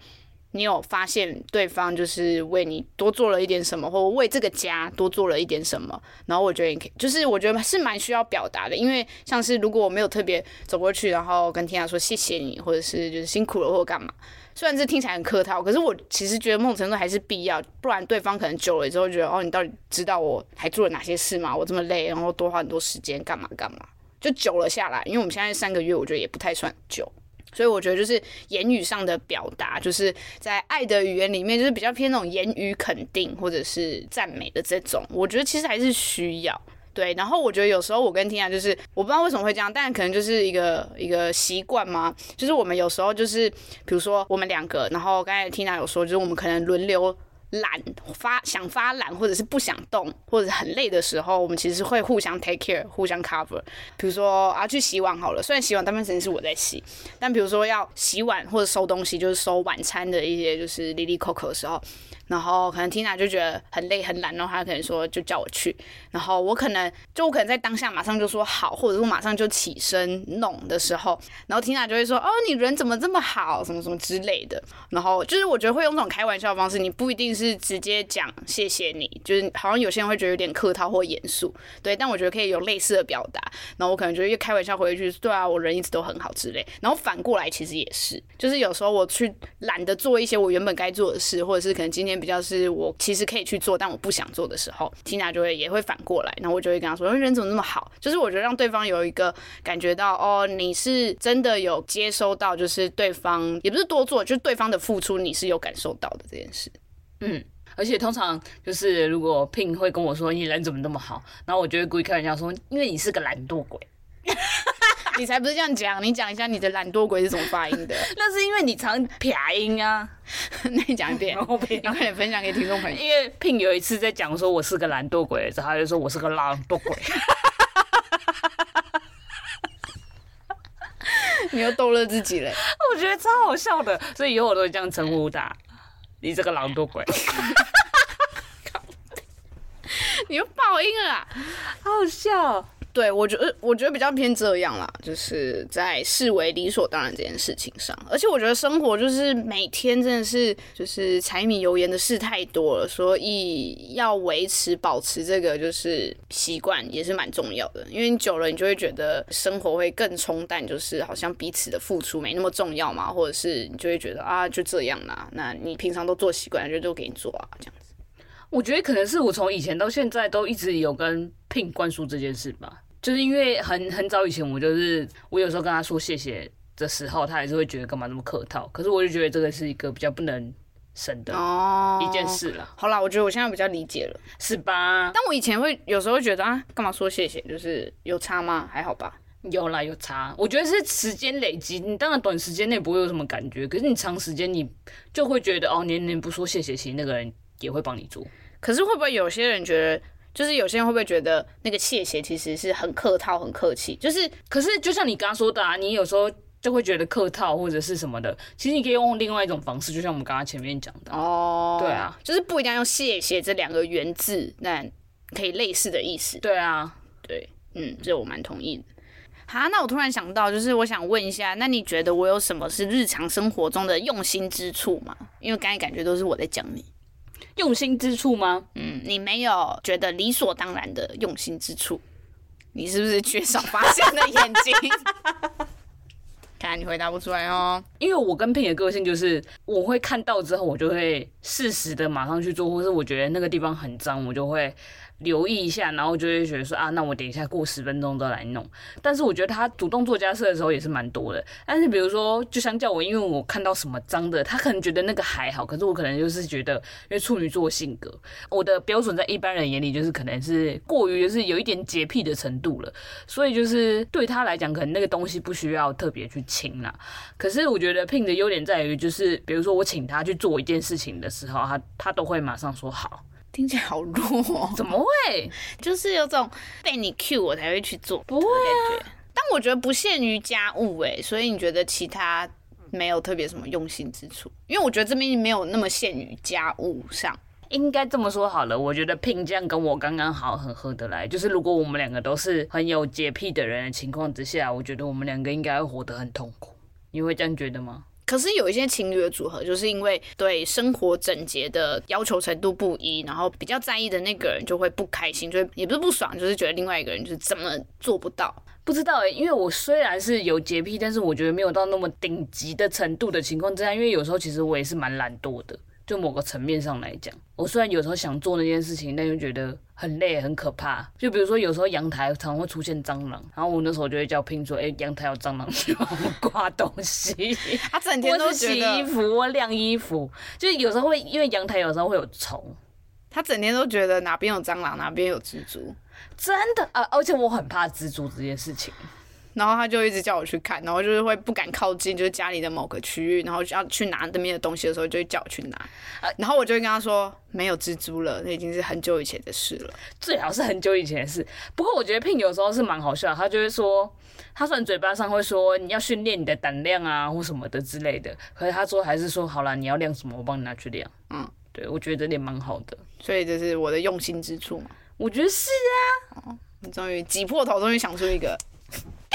你有发现对方就是为你多做了一点什么，或为这个家多做了一点什么，然后我觉得你可以，就是我觉得是蛮需要表达的，因为像是如果我没有特别走过去，然后跟 Tina 说谢谢你，或者是就是辛苦了或者干嘛，虽然这听起来很客套，可是我其实觉得某种程度还是必要，不然对方可能久了之后觉得哦，你到底知道我还做了哪些事吗？我这么累，然后多花很多时间干嘛干嘛，就久了下来，因为我们现在三个月，我觉得也不太算久。所以我觉得就是言语上的表达，就是在爱的语言里面，就是比较偏那种言语肯定或者是赞美的这种。我觉得其实还是需要对。然后我觉得有时候我跟 Tina 就是我不知道为什么会这样，但可能就是一个一个习惯嘛。就是我们有时候就是比如说我们两个，然后刚才 Tina 有说，就是我们可能轮流懒发想发懒，或者是不想动，或者很累的时候，我们其实会互相 take care，互相 cover。比如说啊，去洗碗好了，虽然洗碗大部分时间是我在洗，但比如说要洗碗或者收东西，就是收晚餐的一些就是 lily coco 的时候。然后可能 Tina 就觉得很累很懒，然后她可能说就叫我去，然后我可能就我可能在当下马上就说好，或者我马上就起身弄的时候，然后 Tina 就会说哦，你人怎么这么好，什么什么之类的。然后就是我觉得会用这种开玩笑的方式，你不一定是直接讲谢谢你，就是好像有些人会觉得有点客套或严肃，对，但我觉得可以有类似的表达。然后我可能就越开玩笑回去，对啊，我人一直都很好之类。然后反过来其实也是，就是有时候我去懒得做一些我原本该做的事，或者是可能今天。比较是我其实可以去做，但我不想做的时候，Tina 就会也会反过来，然后我就会跟他说：“人怎么那么好？”就是我觉得让对方有一个感觉到，哦，你是真的有接收到，就是对方也不是多做，就是对方的付出你是有感受到的这件事。嗯，而且通常就是如果 Pin 会跟我说：“你人怎么那么好？”然后我就会故意开玩笑说：“因为你是个懒惰鬼。” 你才不是这样讲，你讲一下你的懒惰鬼是怎么发音的？那是因为你常撇音啊。那你讲一遍，然后快点分享给听众朋友。因为 Pin 有一次在讲说我是个懒惰鬼然后，他就说我是个懒惰鬼。你又逗乐自己嘞？我觉得超好笑的，所以以后我都会这样称呼他。你这个懒惰鬼。你又爆音了啦，好好笑。对，我觉得我觉得比较偏这样啦，就是在视为理所当然这件事情上，而且我觉得生活就是每天真的是就是柴米油盐的事太多了，所以要维持保持这个就是习惯也是蛮重要的，因为你久了你就会觉得生活会更冲淡，就是好像彼此的付出没那么重要嘛，或者是你就会觉得啊就这样啦，那你平常都做习惯，就都给你做啊这样子。我觉得可能是我从以前到现在都一直有跟 Pin 灌输这件事吧。就是因为很很早以前，我就是我有时候跟他说谢谢的时候，他还是会觉得干嘛那么客套。可是我就觉得这个是一个比较不能省的一件事了。哦。好啦，我觉得我现在比较理解了，是吧？但我以前会有时候会觉得啊，干嘛说谢谢？就是有差吗？还好吧。有啦，有差。我觉得是时间累积，你当然短时间内不会有什么感觉，可是你长时间你就会觉得哦，年年不说谢谢，其实那个人也会帮你做。可是会不会有些人觉得？就是有些人会不会觉得那个谢谢其实是很客套、很客气？就是，可是就像你刚刚说的啊，你有时候就会觉得客套或者是什么的，其实你可以用另外一种方式，就像我们刚刚前面讲的哦，对啊，就是不一定要用谢谢这两个原字，但可以类似的意思。对啊，对，嗯，这我蛮同意的。好，那我突然想到，就是我想问一下，那你觉得我有什么是日常生活中的用心之处吗？因为刚才感觉都是我在讲你。用心之处吗？嗯，你没有觉得理所当然的用心之处，你是不是缺少发现的眼睛？看来你回答不出来哦。因为我跟 Pin 的个性就是，我会看到之后，我就会适时的马上去做，或是我觉得那个地方很脏，我就会。留意一下，然后就会觉得说啊，那我等一下过十分钟再来弄。但是我觉得他主动做家事的时候也是蛮多的。但是比如说，就相叫我，因为我看到什么脏的，他可能觉得那个还好，可是我可能就是觉得，因为处女座性格，我的标准在一般人眼里就是可能是过于就是有一点洁癖的程度了。所以就是对他来讲，可能那个东西不需要特别去清啦。可是我觉得拼的优点在于，就是比如说我请他去做一件事情的时候，他他都会马上说好。听起来好弱喔，怎么会？就是有种被你 cue 我才会去做，不会啊。但我觉得不限于家务欸，所以你觉得其他没有特别什么用心之处？因为我觉得这边没有那么限于家务上。应该这么说好了，我觉得 Pin 这样跟我刚刚好，很合得来。就是如果我们两个都是很有洁癖的人的情况之下，我觉得我们两个应该会活得很痛苦。你会这样觉得吗？可是有一些情侣的组合，就是因为对生活整洁的要求程度不一，然后比较在意的那个人就会不开心，就也不是不爽，就是觉得另外一个人就是怎么做不到。不知道诶、因为我虽然是有洁癖，但是我觉得没有到那么顶级的程度的情况之下，因为有时候其实我也是蛮懒惰的。就某个层面上来讲，我虽然有时候想做那件事情，但又觉得很累、很可怕。就比如说，有时候阳台常常会出现蟑螂，然后我那时候就会叫 Pin 说：“哎、欸，阳台有蟑螂，去帮我挂东西。”他整天都洗衣服、我晾衣服，就是有时候会因为阳台有时候会有虫，他整天都觉得哪边有蟑螂，哪边有蜘蛛。真的啊，而且我很怕蜘蛛这件事情。然后他就一直叫我去看，然后就是会不敢靠近，就是家里的某个区域，然后要去拿那边的东西的时候，就会叫我去拿。然后我就会跟他说，没有蜘蛛了，那已经是很久以前的事了。最好是很久以前的事。不过我觉得 Pin 有时候是蛮好笑，他就会说，他虽然嘴巴上会说你要训练你的胆量啊或什么的之类的，可是他说还是说好了，你要量什么，我帮你拿去量。嗯，对，我觉得这点蛮好的。所以这是我的用心之处嘛？我觉得是啊。哦，你终于挤破头，终于想出一个。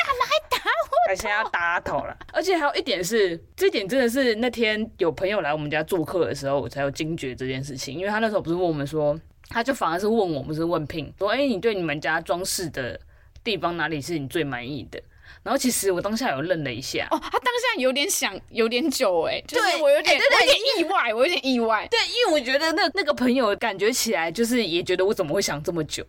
干嘛还打我？他现在要打头了，而且还有一点是，这点真的是那天有朋友来我们家做客的时候，我才有惊觉这件事情。因为他那时候不是问我们说，他就反而是问我们，是问 Pin 说，哎、欸，你对你们家装饰的地方哪里是你最满意的？然后其实我当下有愣了一下，哦，他当下有点想，有点久、欸，哎，就是我有点，欸、对对对，我有点意外，我有点意外，对，因为我觉得那那个朋友感觉起来就是也觉得我怎么会想这么久。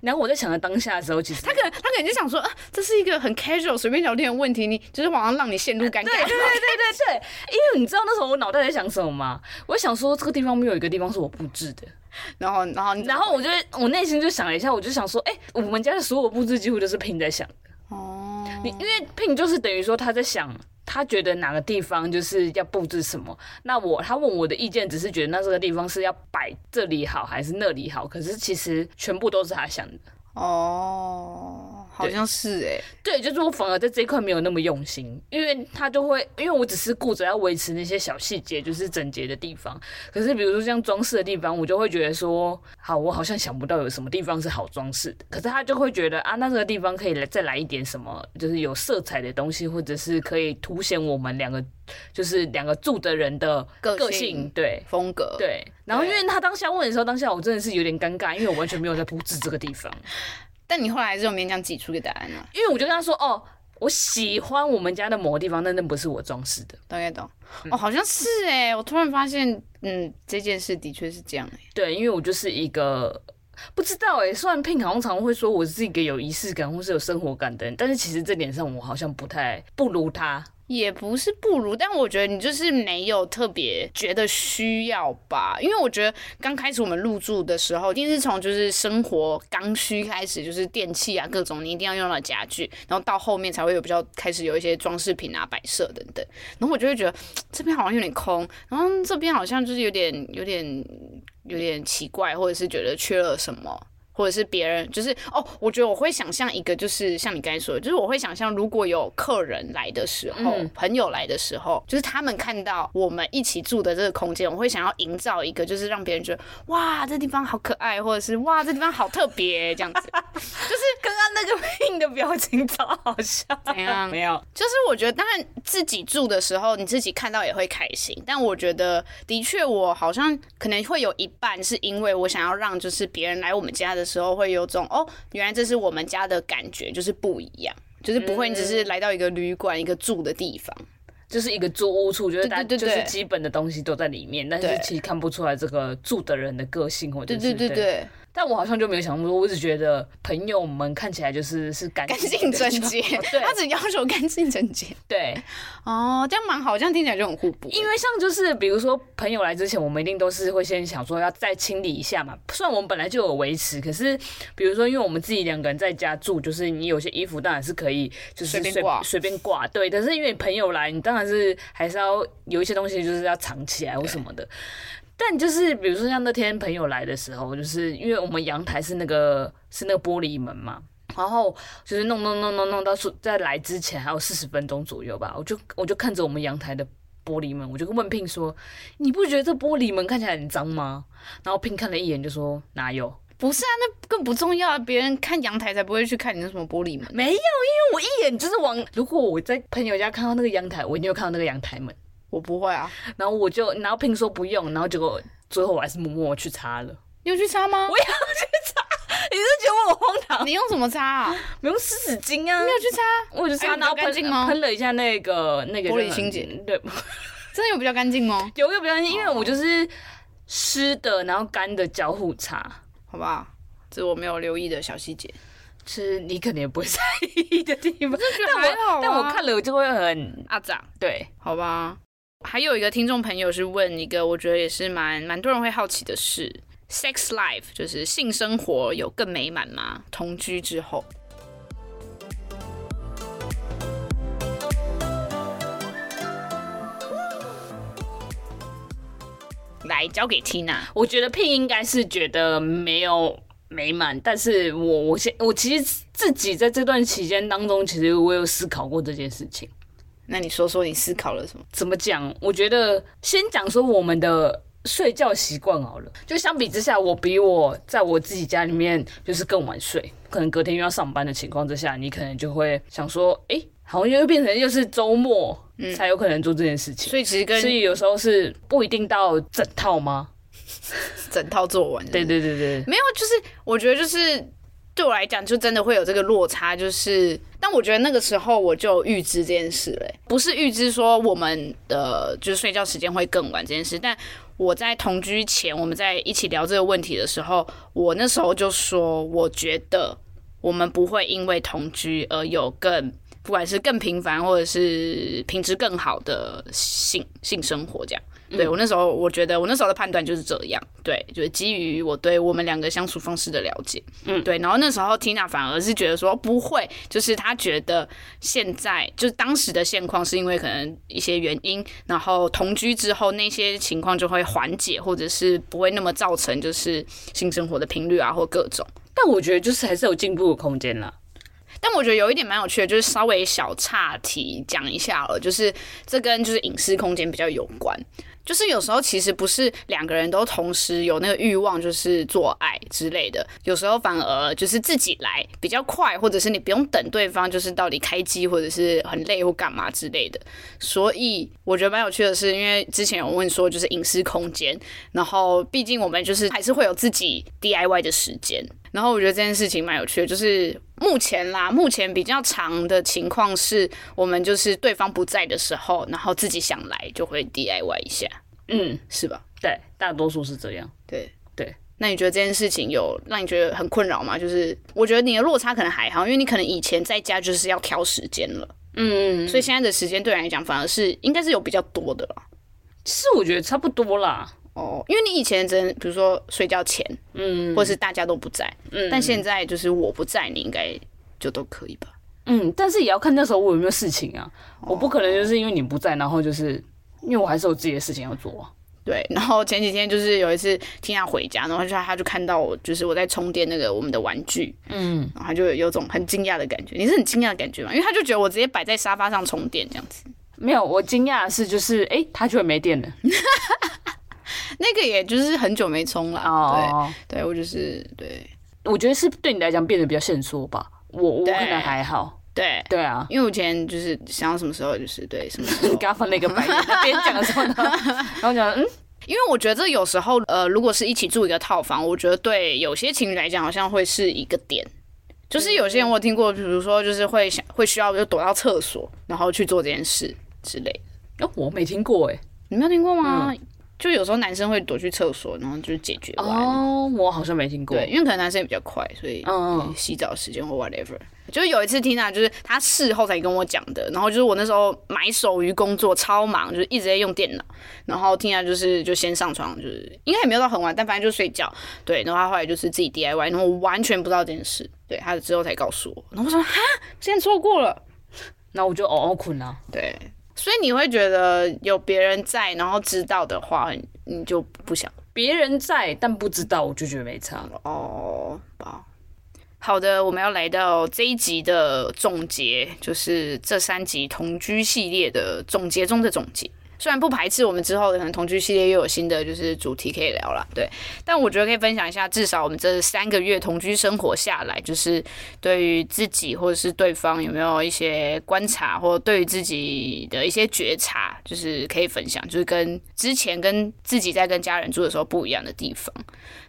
然后我在想着当下的时候，其实他可能他可能就想说啊，这是一个很 casual 随便聊天的问题，你就是往上让你陷入尴尬。对对对对对对，因为你知道那时候我脑袋在想什么吗？我想说这个地方没有一个地方是我布置的，然后然后然后我就我内心就想了一下，我就想说，哎、欸，我们家的所有布置几乎都是 Pin 在想的哦，你因为 Pin 就是等于说他在想。他觉得哪个地方就是要布置什么，那我他问我的意见，只是觉得那这个地方是要摆这里好还是那里好，可是其实全部都是他想的哦。好像是哎、欸，对，就是我反而在这一块没有那么用心，因为他就会，因为我只是顾着要维持那些小细节，就是整洁的地方。可是比如说像装饰的地方，我就会觉得说，好，我好像想不到有什么地方是好装饰的。可是他就会觉得啊，那这个地方可以来再来一点什么，就是有色彩的东西，或者是可以凸显我们两个，就是两个住的人的个性，个性对风格对。然后因为他当下问的时候，当下我真的是有点尴尬，因为我完全没有在布置这个地方。但你后来还是有勉强挤出个答案啊？因为我就跟他说：“哦，我喜欢我们家的某个地方，但那不是我装饰的。”大概懂。哦，好像是哎，我突然发现，嗯，这件事的确是这样哎。对，因为我就是一个不知道哎，虽然 Pin 好像常会说我是一个有仪式感或是有生活感的人，但是其实这点上我好像不太不如他。也不是不如，但我觉得你就是没有特别觉得需要吧，因为我觉得刚开始我们入住的时候，一定是从就是生活刚需开始，就是电器啊各种你一定要用到家具，然后到后面才会有比较开始有一些装饰品啊摆设等等，然后我就会觉得这边好像有点空，然后这边好像就是有点有点有点奇怪，或者是觉得缺了什么。或者是别人，就是哦，我觉得我会想象一个，就是像你刚才说的，就是我会想象如果有客人来的时候，嗯、朋友来的时候，就是他们看到我们一起住的这个空间，我会想要营造一个，就是让别人觉得哇，这地方好可爱，或者是哇，这地方好特别，这样子。就是刚刚那个 Pin 的表情超好笑。怎样？没有，就是我觉得当然自己住的时候，你自己看到也会开心，但我觉得的确，我好像可能会有一半是因为我想要让就是别人来我们家的时候会有种哦，原来这是我们家的感觉，就是不一样，就是不会只是来到一个旅馆、嗯、一个住的地方，就是一个租屋处，觉得大家就是基本的东西都在里面，但是其实看不出来这个住的人的个性或者是对对对对。对但我好像就没有想那么多，我只觉得朋友们看起来就是是干净整洁，对，他只要求干净整洁，对，哦，这样蛮好，这样听起来就很互补。因为像就是比如说朋友来之前，我们一定都是会先想说要再清理一下嘛。虽然我们本来就有维持，可是比如说因为我们自己两个人在家住，就是你有些衣服当然是可以就是随便挂，随便挂，对。但是因为朋友来，你当然是还是要有一些东西就是要藏起来或什么的。但就是比如说像那天朋友来的时候，就是因为我们阳台是那个是那个玻璃门嘛，然后就是弄弄弄弄弄到在来之前还有四十分钟左右吧，我就我就看着我们阳台的玻璃门，我就问 Pin 说：“你不觉得这玻璃门看起来很脏吗？”然后 Pin 看了一眼就说：“哪有？不是啊，那更不重要啊，别人看阳台才不会去看你那什么玻璃门。没有，因为我一眼就是往，如果我在朋友家看到那个阳台，我一定会看到那个阳台门。”我不会啊，然后我就，然后 Pin 说不用，然后结果最后我还是默默去擦了。你有去擦吗？我要去擦，你是觉得我荒唐？你用什么擦啊？没用湿纸巾啊。你有去擦？我去擦，然后喷喷了一下那个那个玻璃清洁。对，真的有比较干净吗？有有比较干净，因为我就是湿的，然后干的交互擦，好吧？这是我没有留意的小细节，是你肯定也不会在意的地方。但我但我看了我就会很阿长，对，好吧？还有一个听众朋友是问一个我觉得也是蛮蛮多人会好奇的事 sex life 就是性生活有更美满吗？同居之后。来交给 tina 我觉得 p 应该是觉得没有美满但是我我先我其实自己在这段期间当中其实我有思考过这件事情。那你说说你思考了什么？怎么讲？我觉得先讲说我们的睡觉习惯好了。就相比之下，我比我在我自己家里面就是更晚睡，可能隔天又要上班的情况之下，你可能就会想说，哎、欸，好像又变成又是周末才有可能做这件事情。嗯、所以其实跟所以有时候是不一定到整套吗？整套做完是是？对对对对，没有，就是我觉得就是。对我来讲，就真的会有这个落差，就是，但我觉得那个时候我就预知这件事嘞，不是预知说我们的就是睡觉时间会更晚这件事，但我在同居前，我们在一起聊这个问题的时候，我那时候就说，我觉得我们不会因为同居而有更，不管是更频繁或者是品质更好的性性生活这样。对，我那时候，我觉得我那时候的判断就是这样，对，就是基于我对我们两个相处方式的了解，嗯，对。然后那时候 Tina 反而是觉得说不会，就是她觉得现在就是当时的现况是因为可能一些原因，然后同居之后那些情况就会缓解，或者是不会那么造成就是性生活的频率啊或各种。但我觉得就是还是有进步的空间了。但我觉得有一点蛮有趣的，就是稍微小岔题讲一下了，就是这跟就是隐私空间比较有关。就是有时候其实不是两个人都同时有那个欲望，就是做爱之类的。有时候反而就是自己来比较快，或者是你不用等对方，就是到底开机或者是很累或干嘛之类的。所以我觉得蛮有趣的是，因为之前有问说就是隐私空间，然后毕竟我们就是还是会有自己 DIY 的时间。然后我觉得这件事情蛮有趣的，就是目前啦，目前比较长的情况是我们就是对方不在的时候，然后自己想来就会 DIY 一下，嗯，是吧？对，大多数是这样。对对，那你觉得这件事情有让你觉得很困扰吗？就是我觉得你的落差可能还好，因为你可能以前在家就是要挑时间了，嗯，所以现在的时间对你来讲反而是应该是有比较多的了。其实我觉得差不多啦。哦，因为你以前真比如说睡觉前，嗯，或是大家都不在，嗯，但现在就是我不在，你应该就都可以吧？嗯，但是也要看那时候我有没有事情啊，哦、我不可能就是因为你不在，然后就是因为我还是有自己的事情要做啊。对，然后前几天就是有一次听他回家，然后就他就看到我，就是我在充电那个我们的玩具，嗯，然后他就有种很惊讶的感觉。你是很惊讶的感觉吗？因为他就觉得我直接摆在沙发上充电这样子。没有，我惊讶的是就是哎，他居然没电了。那个也就是很久没冲了，oh. 对，对我就是对，我觉得是对你来讲变得比较限缩吧，我我可能还好，对。对啊，因为我以前就是想要什么时候就是对什么时候，你刚刚翻了一个白眼，别讲的时候呢，然后讲嗯，因为我觉得有时候呃，如果是一起住一个套房，我觉得对有些情侣来讲好像会是一个点，就是有些人我听过，比如说就是会想会需要就躲到厕所，然后去做这件事之类的，哦，我没听过哎，你没有听过吗？嗯就有时候男生会躲去厕所，然后就是解决完。哦，我好像没听过。对，因为可能男生也比较快，所以嗯，洗澡时间或 whatever。就是有一次 Tina 就是他事后才跟我讲的，然后就是我那时候埋首于工作超忙，就是一直在用电脑，然后 Tina 就是就先上床，就是应该也没有到很晚，但反正就睡觉。对，然后他后来就是自己 DIY，然后我完全不知道这件事。对，他之后才告诉我，然后我说哈，现在错过了，那我就嗷嗷困了。对。所以你会觉得有别人在，然后知道的话，你就不想别人在，但不知道，我就觉得没差了。哦，好，好的，我们要来到这一集的总结，就是这三集同居系列的总结中的总结。虽然不排斥我们之后可能同居系列又有新的就是主题可以聊了，对，但我觉得可以分享一下，至少我们这三个月同居生活下来，就是对于自己或者是对方有没有一些观察，或对于自己的一些觉察，就是可以分享，就是跟之前跟自己在跟家人住的时候不一样的地方。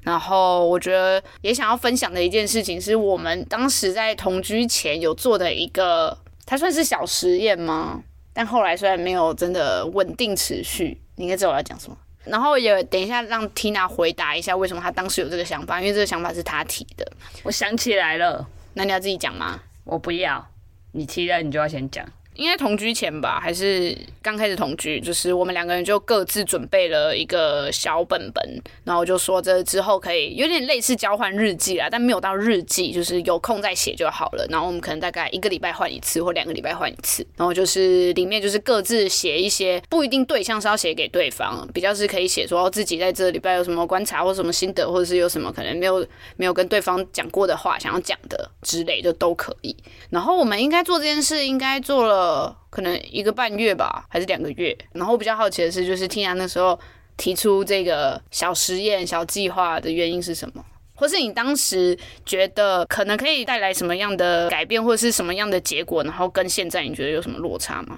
然后我觉得也想要分享的一件事情，是我们当时在同居前有做的一个，它算是小实验吗？但后来虽然没有真的稳定持续，你应该知道我要讲什么。然后也等一下让 Tina 回答一下为什么她当时有这个想法，因为这个想法是她提的。我想起来了，那你要自己讲吗？我不要，你提了你就要先讲。应该同居前吧，还是刚开始同居？就是我们两个人就各自准备了一个小本本，然后就说这之后可以有点类似交换日记啦，但没有到日记，就是有空再写就好了。然后我们可能大概一个礼拜换一次，或两个礼拜换一次。然后就是里面就是各自写一些，不一定对象是要写给对方，比较是可以写说自己在这礼拜有什么观察或什么心得，或者是有什么可能没有没有跟对方讲过的话想要讲的之类，就都可以。然后我们应该做这件事，应该做了。呃，可能一个半月吧，还是两个月。然后我比较好奇的是，就是听安那时候提出这个小实验、小计划的原因是什么？或是你当时觉得可能可以带来什么样的改变，或者是什么样的结果？然后跟现在你觉得有什么落差吗？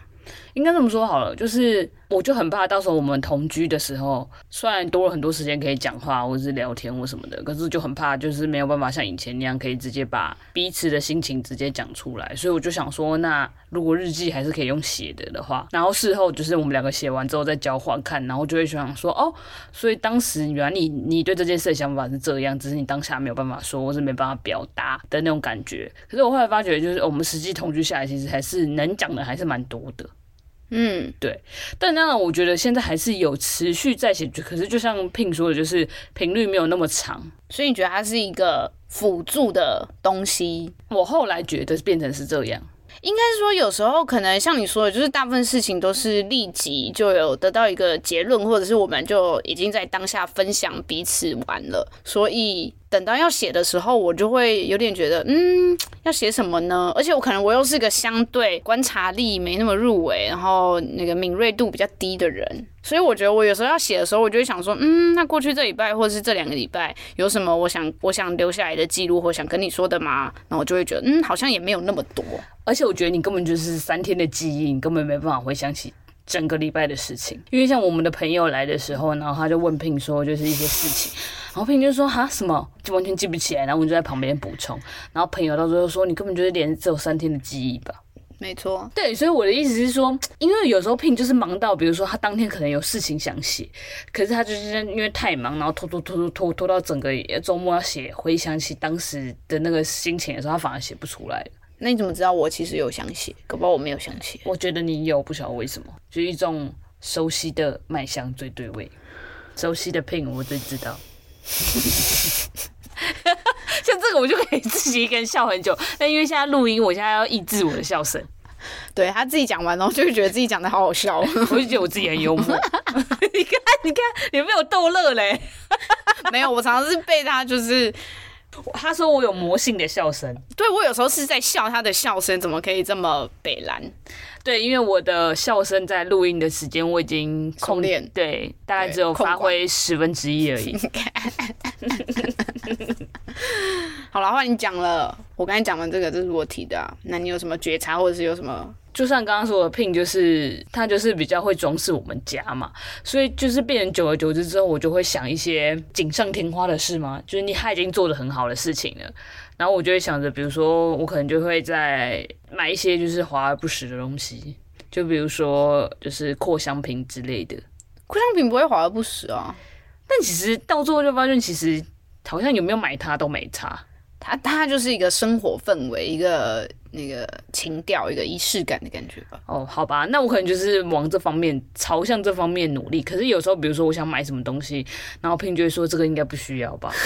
应该这么说好了，就是我就很怕到时候我们同居的时候，虽然多了很多时间可以讲话或是聊天或什么的，可是就很怕就是没有办法像以前那样可以直接把彼此的心情直接讲出来。所以我就想说，那如果日记还是可以用写的的话，然后事后就是我们两个写完之后再交换看，然后就会想说，哦，所以当时原来你你对这件事的想法是这样，只是你当下没有办法说，或是没办法表达的那种感觉。可是我后来发觉，就是我们实际同居下来，其实还是能讲的还是蛮多的。嗯，对，但当然，我觉得现在还是有持续在写，可是就像 Pin 说的，就是频率没有那么长，所以你觉得它是一个辅助的东西？我后来觉得变成是这样，应该是说有时候可能像你说的，就是大部分事情都是立即就有得到一个结论，或者是我们就已经在当下分享彼此完了，所以。等到要写的时候，我就会有点觉得，嗯，要写什么呢？而且我可能我又是个相对观察力没那么入围，然后那个敏锐度比较低的人，所以我觉得我有时候要写的时候，我就会想说，嗯，那过去这礼拜或者是这两个礼拜有什么我想我想留下来的记录或想跟你说的吗？然后我就会觉得，嗯，好像也没有那么多。而且我觉得你根本就是三天的记忆，你根本没办法回想起整个礼拜的事情。因为像我们的朋友来的时候，然后他就问聘说，就是一些事情。然后朋友就说哈什么就完全记不起来，然后我们就在旁边补充。然后朋友到最后说，你根本就是连只有三天的记忆吧？没错，对，所以我的意思是说，因为有时候 Pin 就是忙到，比如说他当天可能有事情想写，可是他就是因为太忙，然后拖拖拖拖拖拖到整个周末要写，回想起当时的那个心情的时候，他反而写不出来。那你怎么知道我其实有想写？可不好我没有想写。我觉得你有，不晓得为什么，就一种熟悉的麦香最对味，熟悉的 Pin 我最知道。像这个我就可以自己一个人笑很久，但因为现在录音，我现在要抑制我的笑声。对，他自己讲完，然后就会觉得自己讲的好好笑，我就觉得我自己很幽默。你看，你看，有没有逗乐嘞？没有，我常常是被他就是。他说我有魔性的笑声，对，我有时候是在笑他的笑声，怎么可以这么北蓝？对，因为我的笑声在录音的时间我已经控练，对，大概只有发挥十分之一而已。好了，话你讲了，我刚才讲完这个，这是我提的啊，那你有什么觉察，或者是有什么？就像刚刚说的，Pin 就是他就是比较会装饰我们家嘛，所以就是变成久而久之之后，我就会想一些锦上添花的事嘛，就是你他已经做的很好的事情了，然后我就会想着，比如说我可能就会在买一些就是华而不实的东西，就比如说就是扩香瓶之类的，扩香瓶不会华而不实啊，但其实到最后就发现，其实好像有没有买它都没差，它它就是一个生活氛围一个。那个情调，一个仪式感的感觉吧。哦，好吧，那我可能就是往这方面，朝向这方面努力。可是有时候，比如说我想买什么东西，然后 Pin 就会说这个应该不需要吧。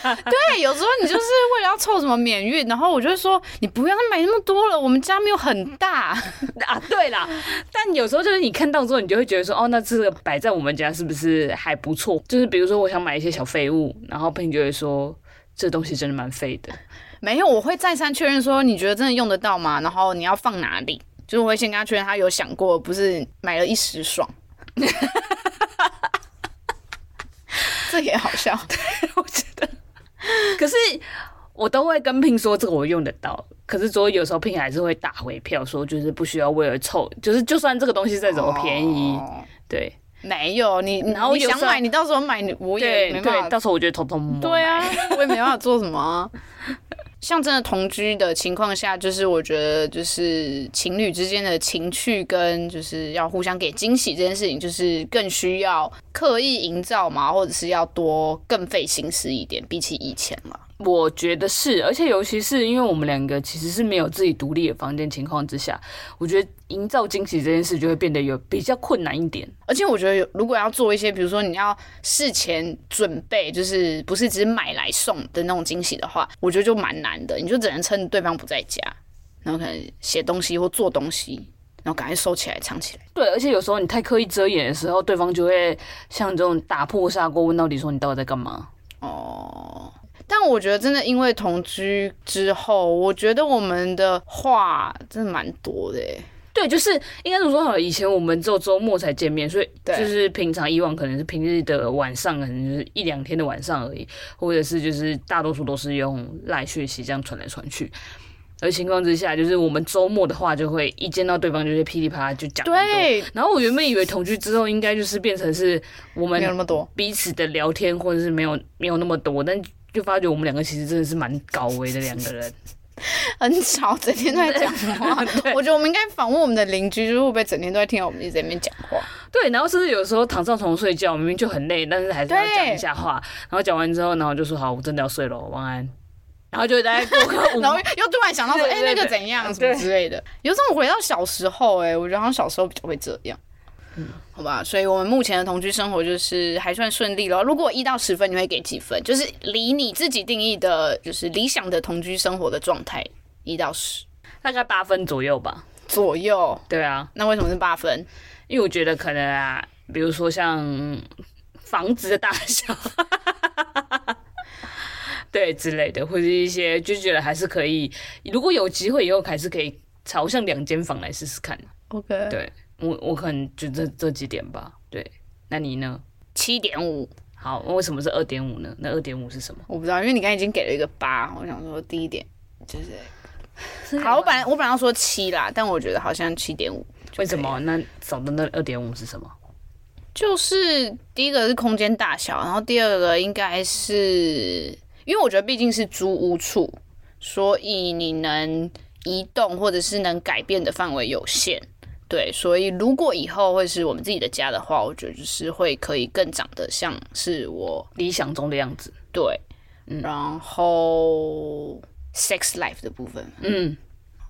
对，有时候你就是为了要凑什么免运，然后我就会说你不要买那么多了，我们家没有很大 啊。对啦，但有时候就是你看到之后，你就会觉得说，哦，那这个摆在我们家是不是还不错？就是比如说我想买一些小废物，然后 Pin 就会说这东西真的蛮废的。没有，我会再三确认说，你觉得真的用得到吗？然后你要放哪里？就是我会先跟他确认，他有想过，不是买了一时爽。这也好笑，我觉得。可是我都会跟 Pin 说，这个我用得到。可是所以有时候 Pin 还是会打回票，说就是不需要为了凑，就是就算这个东西再怎么便宜，哦、对，没有你，然后你想买，你到时候买，我也没办法。对，到时候我觉得偷偷摸摸。对啊，我也没办法做什么、啊。像真的同居的情况下，就是我觉得就是情侣之间的情趣跟就是要互相给惊喜这件事情，就是更需要刻意营造嘛，或者是要多更费心思一点，比起以前了。我觉得是，而且尤其是因为我们两个其实是没有自己独立的房间情况之下，我觉得营造惊喜这件事就会变得有比较困难一点。而且我觉得，如果要做一些，比如说你要事前准备，就是不是只是买来送的那种惊喜的话，我觉得就蛮难的。你就只能趁对方不在家，然后可能写东西或做东西，然后赶快收起来藏起来。对，而且有时候你太刻意遮掩的时候，对方就会像这种打破砂锅问到底，说你到底在干嘛？哦。但我觉得真的，因为同居之后，我觉得我们的话真的蛮多的。对，就是应该是说，好，以前我们只有周末才见面，所以就是平常以往可能是平日的晚上，可能就是一两天的晚上而已，或者是就是大多数都是用赖讯息这样传来传去。而情况之下，就是我们周末的话，就会一见到对方就会噼里啪啦就讲。对。然后我原本以为同居之后应该就是变成是我们没有那么多彼此的聊天，或者是没有没有那么多，但。就发觉我们两个其实真的是蛮高危的两个人，很吵，整天都在讲话。我觉得我们应该访问我们的邻居，就是会不会整天都在听到我们一直在那边讲话？对，然后甚至有时候躺上床睡觉，明明就很累，但是还是要讲一下话。然后讲完之后，然后就说好，我真的要睡了，晚安。然后就大概过个五，然后又突然想到说，哎、欸，那个怎样什么之类的。有时候回到小时候、欸，哎，我觉得好像小时候比较会这样。嗯，好吧，所以我们目前的同居生活就是还算顺利了。如果一到十分，你会给几分？就是离你自己定义的，就是理想的同居生活的状态，一到十，大概八分左右吧。左右，对啊。那为什么是八分？因为我觉得可能啊，比如说像房子的大小，对之类的，或者一些就觉得还是可以。如果有机会以后，还是可以朝向两间房来试试看。OK，对。我我可能就这这几点吧，对，那你呢？七点五，好，那为什么是二点五呢？那二点五是什么？我不知道，因为你刚才已经给了一个八，我想说第一点就是，好，我本来我本来要说七啦，但我觉得好像七点五，为什么？那少的那二点五是什么？就是第一个是空间大小，然后第二个应该是因为我觉得毕竟是租屋处，所以你能移动或者是能改变的范围有限。对，所以如果以后会是我们自己的家的话，我觉得就是会可以更长得像是我理想中的样子。对，嗯、然后 sex life 的部分，嗯，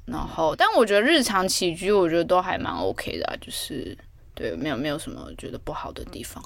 然后但我觉得日常起居，我觉得都还蛮 OK 的、啊，就是对，没有没有什么觉得不好的地方。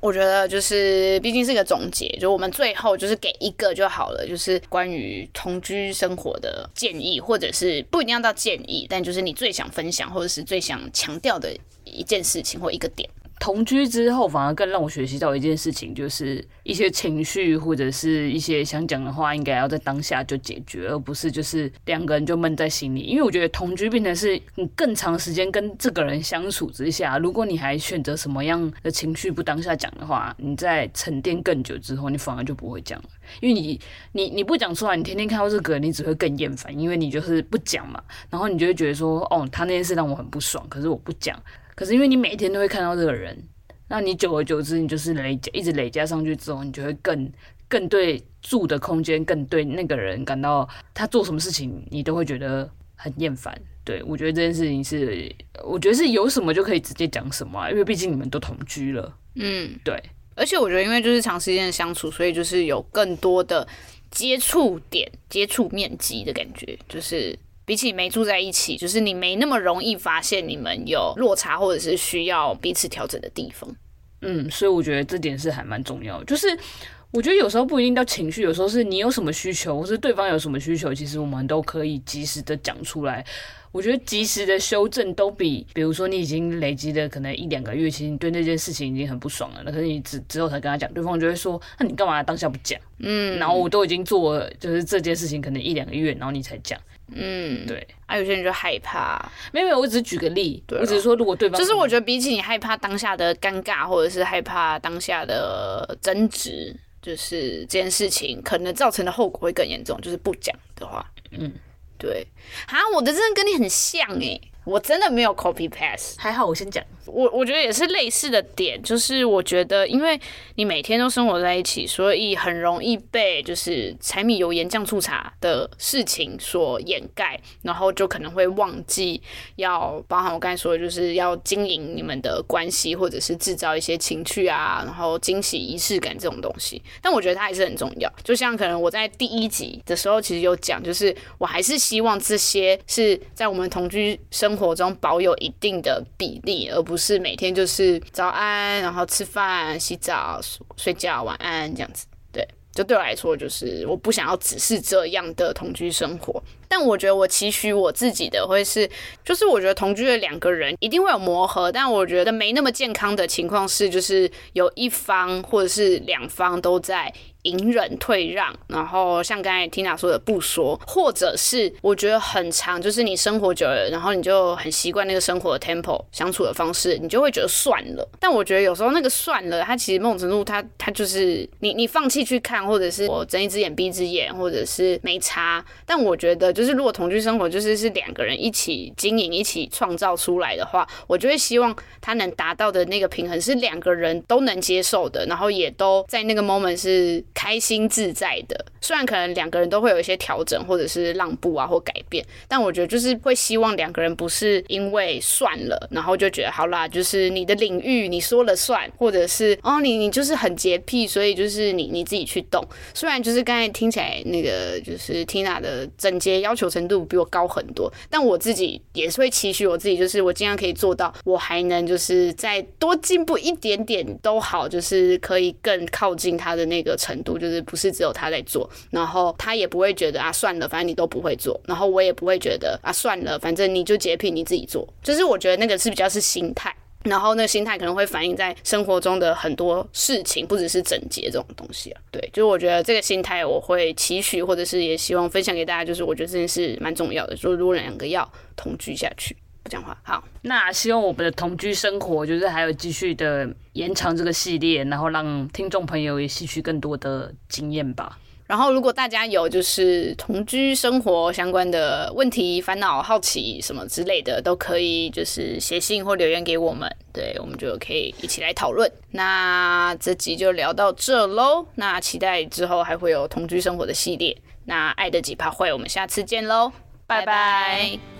我觉得就是，毕竟是一个总结，就我们最后就是给一个就好了，就是关于同居生活的建议，或者是不一定要到建议，但就是你最想分享或者是最想强调的一件事情或一个点。同居之后，反而更让我学习到一件事情，就是一些情绪或者是一些想讲的话，应该要在当下就解决，而不是就是两个人就闷在心里。因为我觉得同居变成是你更长时间跟这个人相处之下，如果你还选择什么样的情绪不当下讲的话，你在沉淀更久之后，你反而就不会讲了。因为你你你不讲出来，你天天看到这个，你只会更厌烦，因为你就是不讲嘛，然后你就会觉得说，哦，他那件事让我很不爽，可是我不讲。可是因为你每天都会看到这个人，那你久而久之，你就是累加，一直累加上去之后，你就会更更对住的空间，更对那个人感到他做什么事情，你都会觉得很厌烦。对，我觉得这件事情是，我觉得是有什么就可以直接讲什么啊，因为毕竟你们都同居了。嗯，对。而且我觉得，因为就是长时间的相处，所以就是有更多的接触点、接触面积的感觉，就是。比起没住在一起，就是你没那么容易发现你们有落差，或者是需要彼此调整的地方。嗯，所以我觉得这点是还蛮重要的。就是我觉得有时候不一定叫情绪，有时候是你有什么需求，或是对方有什么需求，其实我们都可以及时的讲出来。我觉得及时的修正都比，比如说你已经累积的可能一两个月，其实你对那件事情已经很不爽了。那可是你之之后才跟他讲，对方就会说：“那你干嘛当下不讲？”嗯，然后我都已经做了，就是这件事情可能一两个月，然后你才讲。嗯，对。啊，有些人就害怕。没有没有，我只是举个例，对我只是说，如果对方就是我觉得比起你害怕当下的尴尬，或者是害怕当下的争执，就是这件事情可能造成的后果会更严重。就是不讲的话，嗯。对，啊，我的真的跟你很像诶、欸。我真的没有 copy paste，还好我先讲。我我觉得也是类似的点，就是我觉得，因为你每天都生活在一起，所以很容易被就是柴米油盐酱醋茶的事情所掩盖，然后就可能会忘记要包含我刚才说的，就是要经营你们的关系，或者是制造一些情趣啊，然后惊喜仪式感这种东西。但我觉得它还是很重要。就像可能我在第一集的时候其实有讲，就是我还是希望这些是在我们同居生生活中保有一定的比例，而不是每天就是早安，然后吃饭、洗澡、睡觉、晚安这样子。对，就对我来说，就是我不想要只是这样的同居生活。但我觉得我期许我自己的会是，就是我觉得同居的两个人一定会有磨合，但我觉得没那么健康的情况是，就是有一方或者是两方都在。隐忍退让，然后像刚才 Tina 说的不说，或者是我觉得很长，就是你生活久了，然后你就很习惯那个生活的 tempo 相处的方式，你就会觉得算了。但我觉得有时候那个算了，它其实某种程度它，它就是你你放弃去看，或者是我睁一只眼闭一只眼，或者是没差。但我觉得就是如果同居生活就是是两个人一起经营、一起创造出来的话，我就会希望他能达到的那个平衡是两个人都能接受的，然后也都在那个 moment 是。开心自在的，虽然可能两个人都会有一些调整，或者是让步啊，或改变，但我觉得就是会希望两个人不是因为算了，然后就觉得好啦，就是你的领域你说了算，或者是哦你你就是很洁癖，所以就是你你自己去动。虽然就是刚才听起来那个就是 Tina 的整洁要求程度比我高很多，但我自己也是会期许我自己，就是我尽量可以做到，我还能就是再多进步一点点都好，就是可以更靠近他的那个程度。就是不是只有他在做，然后他也不会觉得啊算了，反正你都不会做，然后我也不会觉得啊算了，反正你就洁癖你自己做。就是我觉得那个是比较是心态，然后那个心态可能会反映在生活中的很多事情，不只是整洁这种东西啊。对，就是我觉得这个心态我会期许，或者是也希望分享给大家。就是我觉得这件事蛮重要的，就是如果两个要同居下去。不讲话，好。那希望我们的同居生活，就是还有继续的延长这个系列，然后让听众朋友也吸取更多的经验吧。然后，如果大家有就是同居生活相关的问题、烦恼、好奇什么之类的，都可以就是写信或留言给我们，对，我们就可以一起来讨论。那这集就聊到这喽，那期待之后还会有同居生活的系列。那爱的几趴会，我们下次见喽，拜拜。拜拜。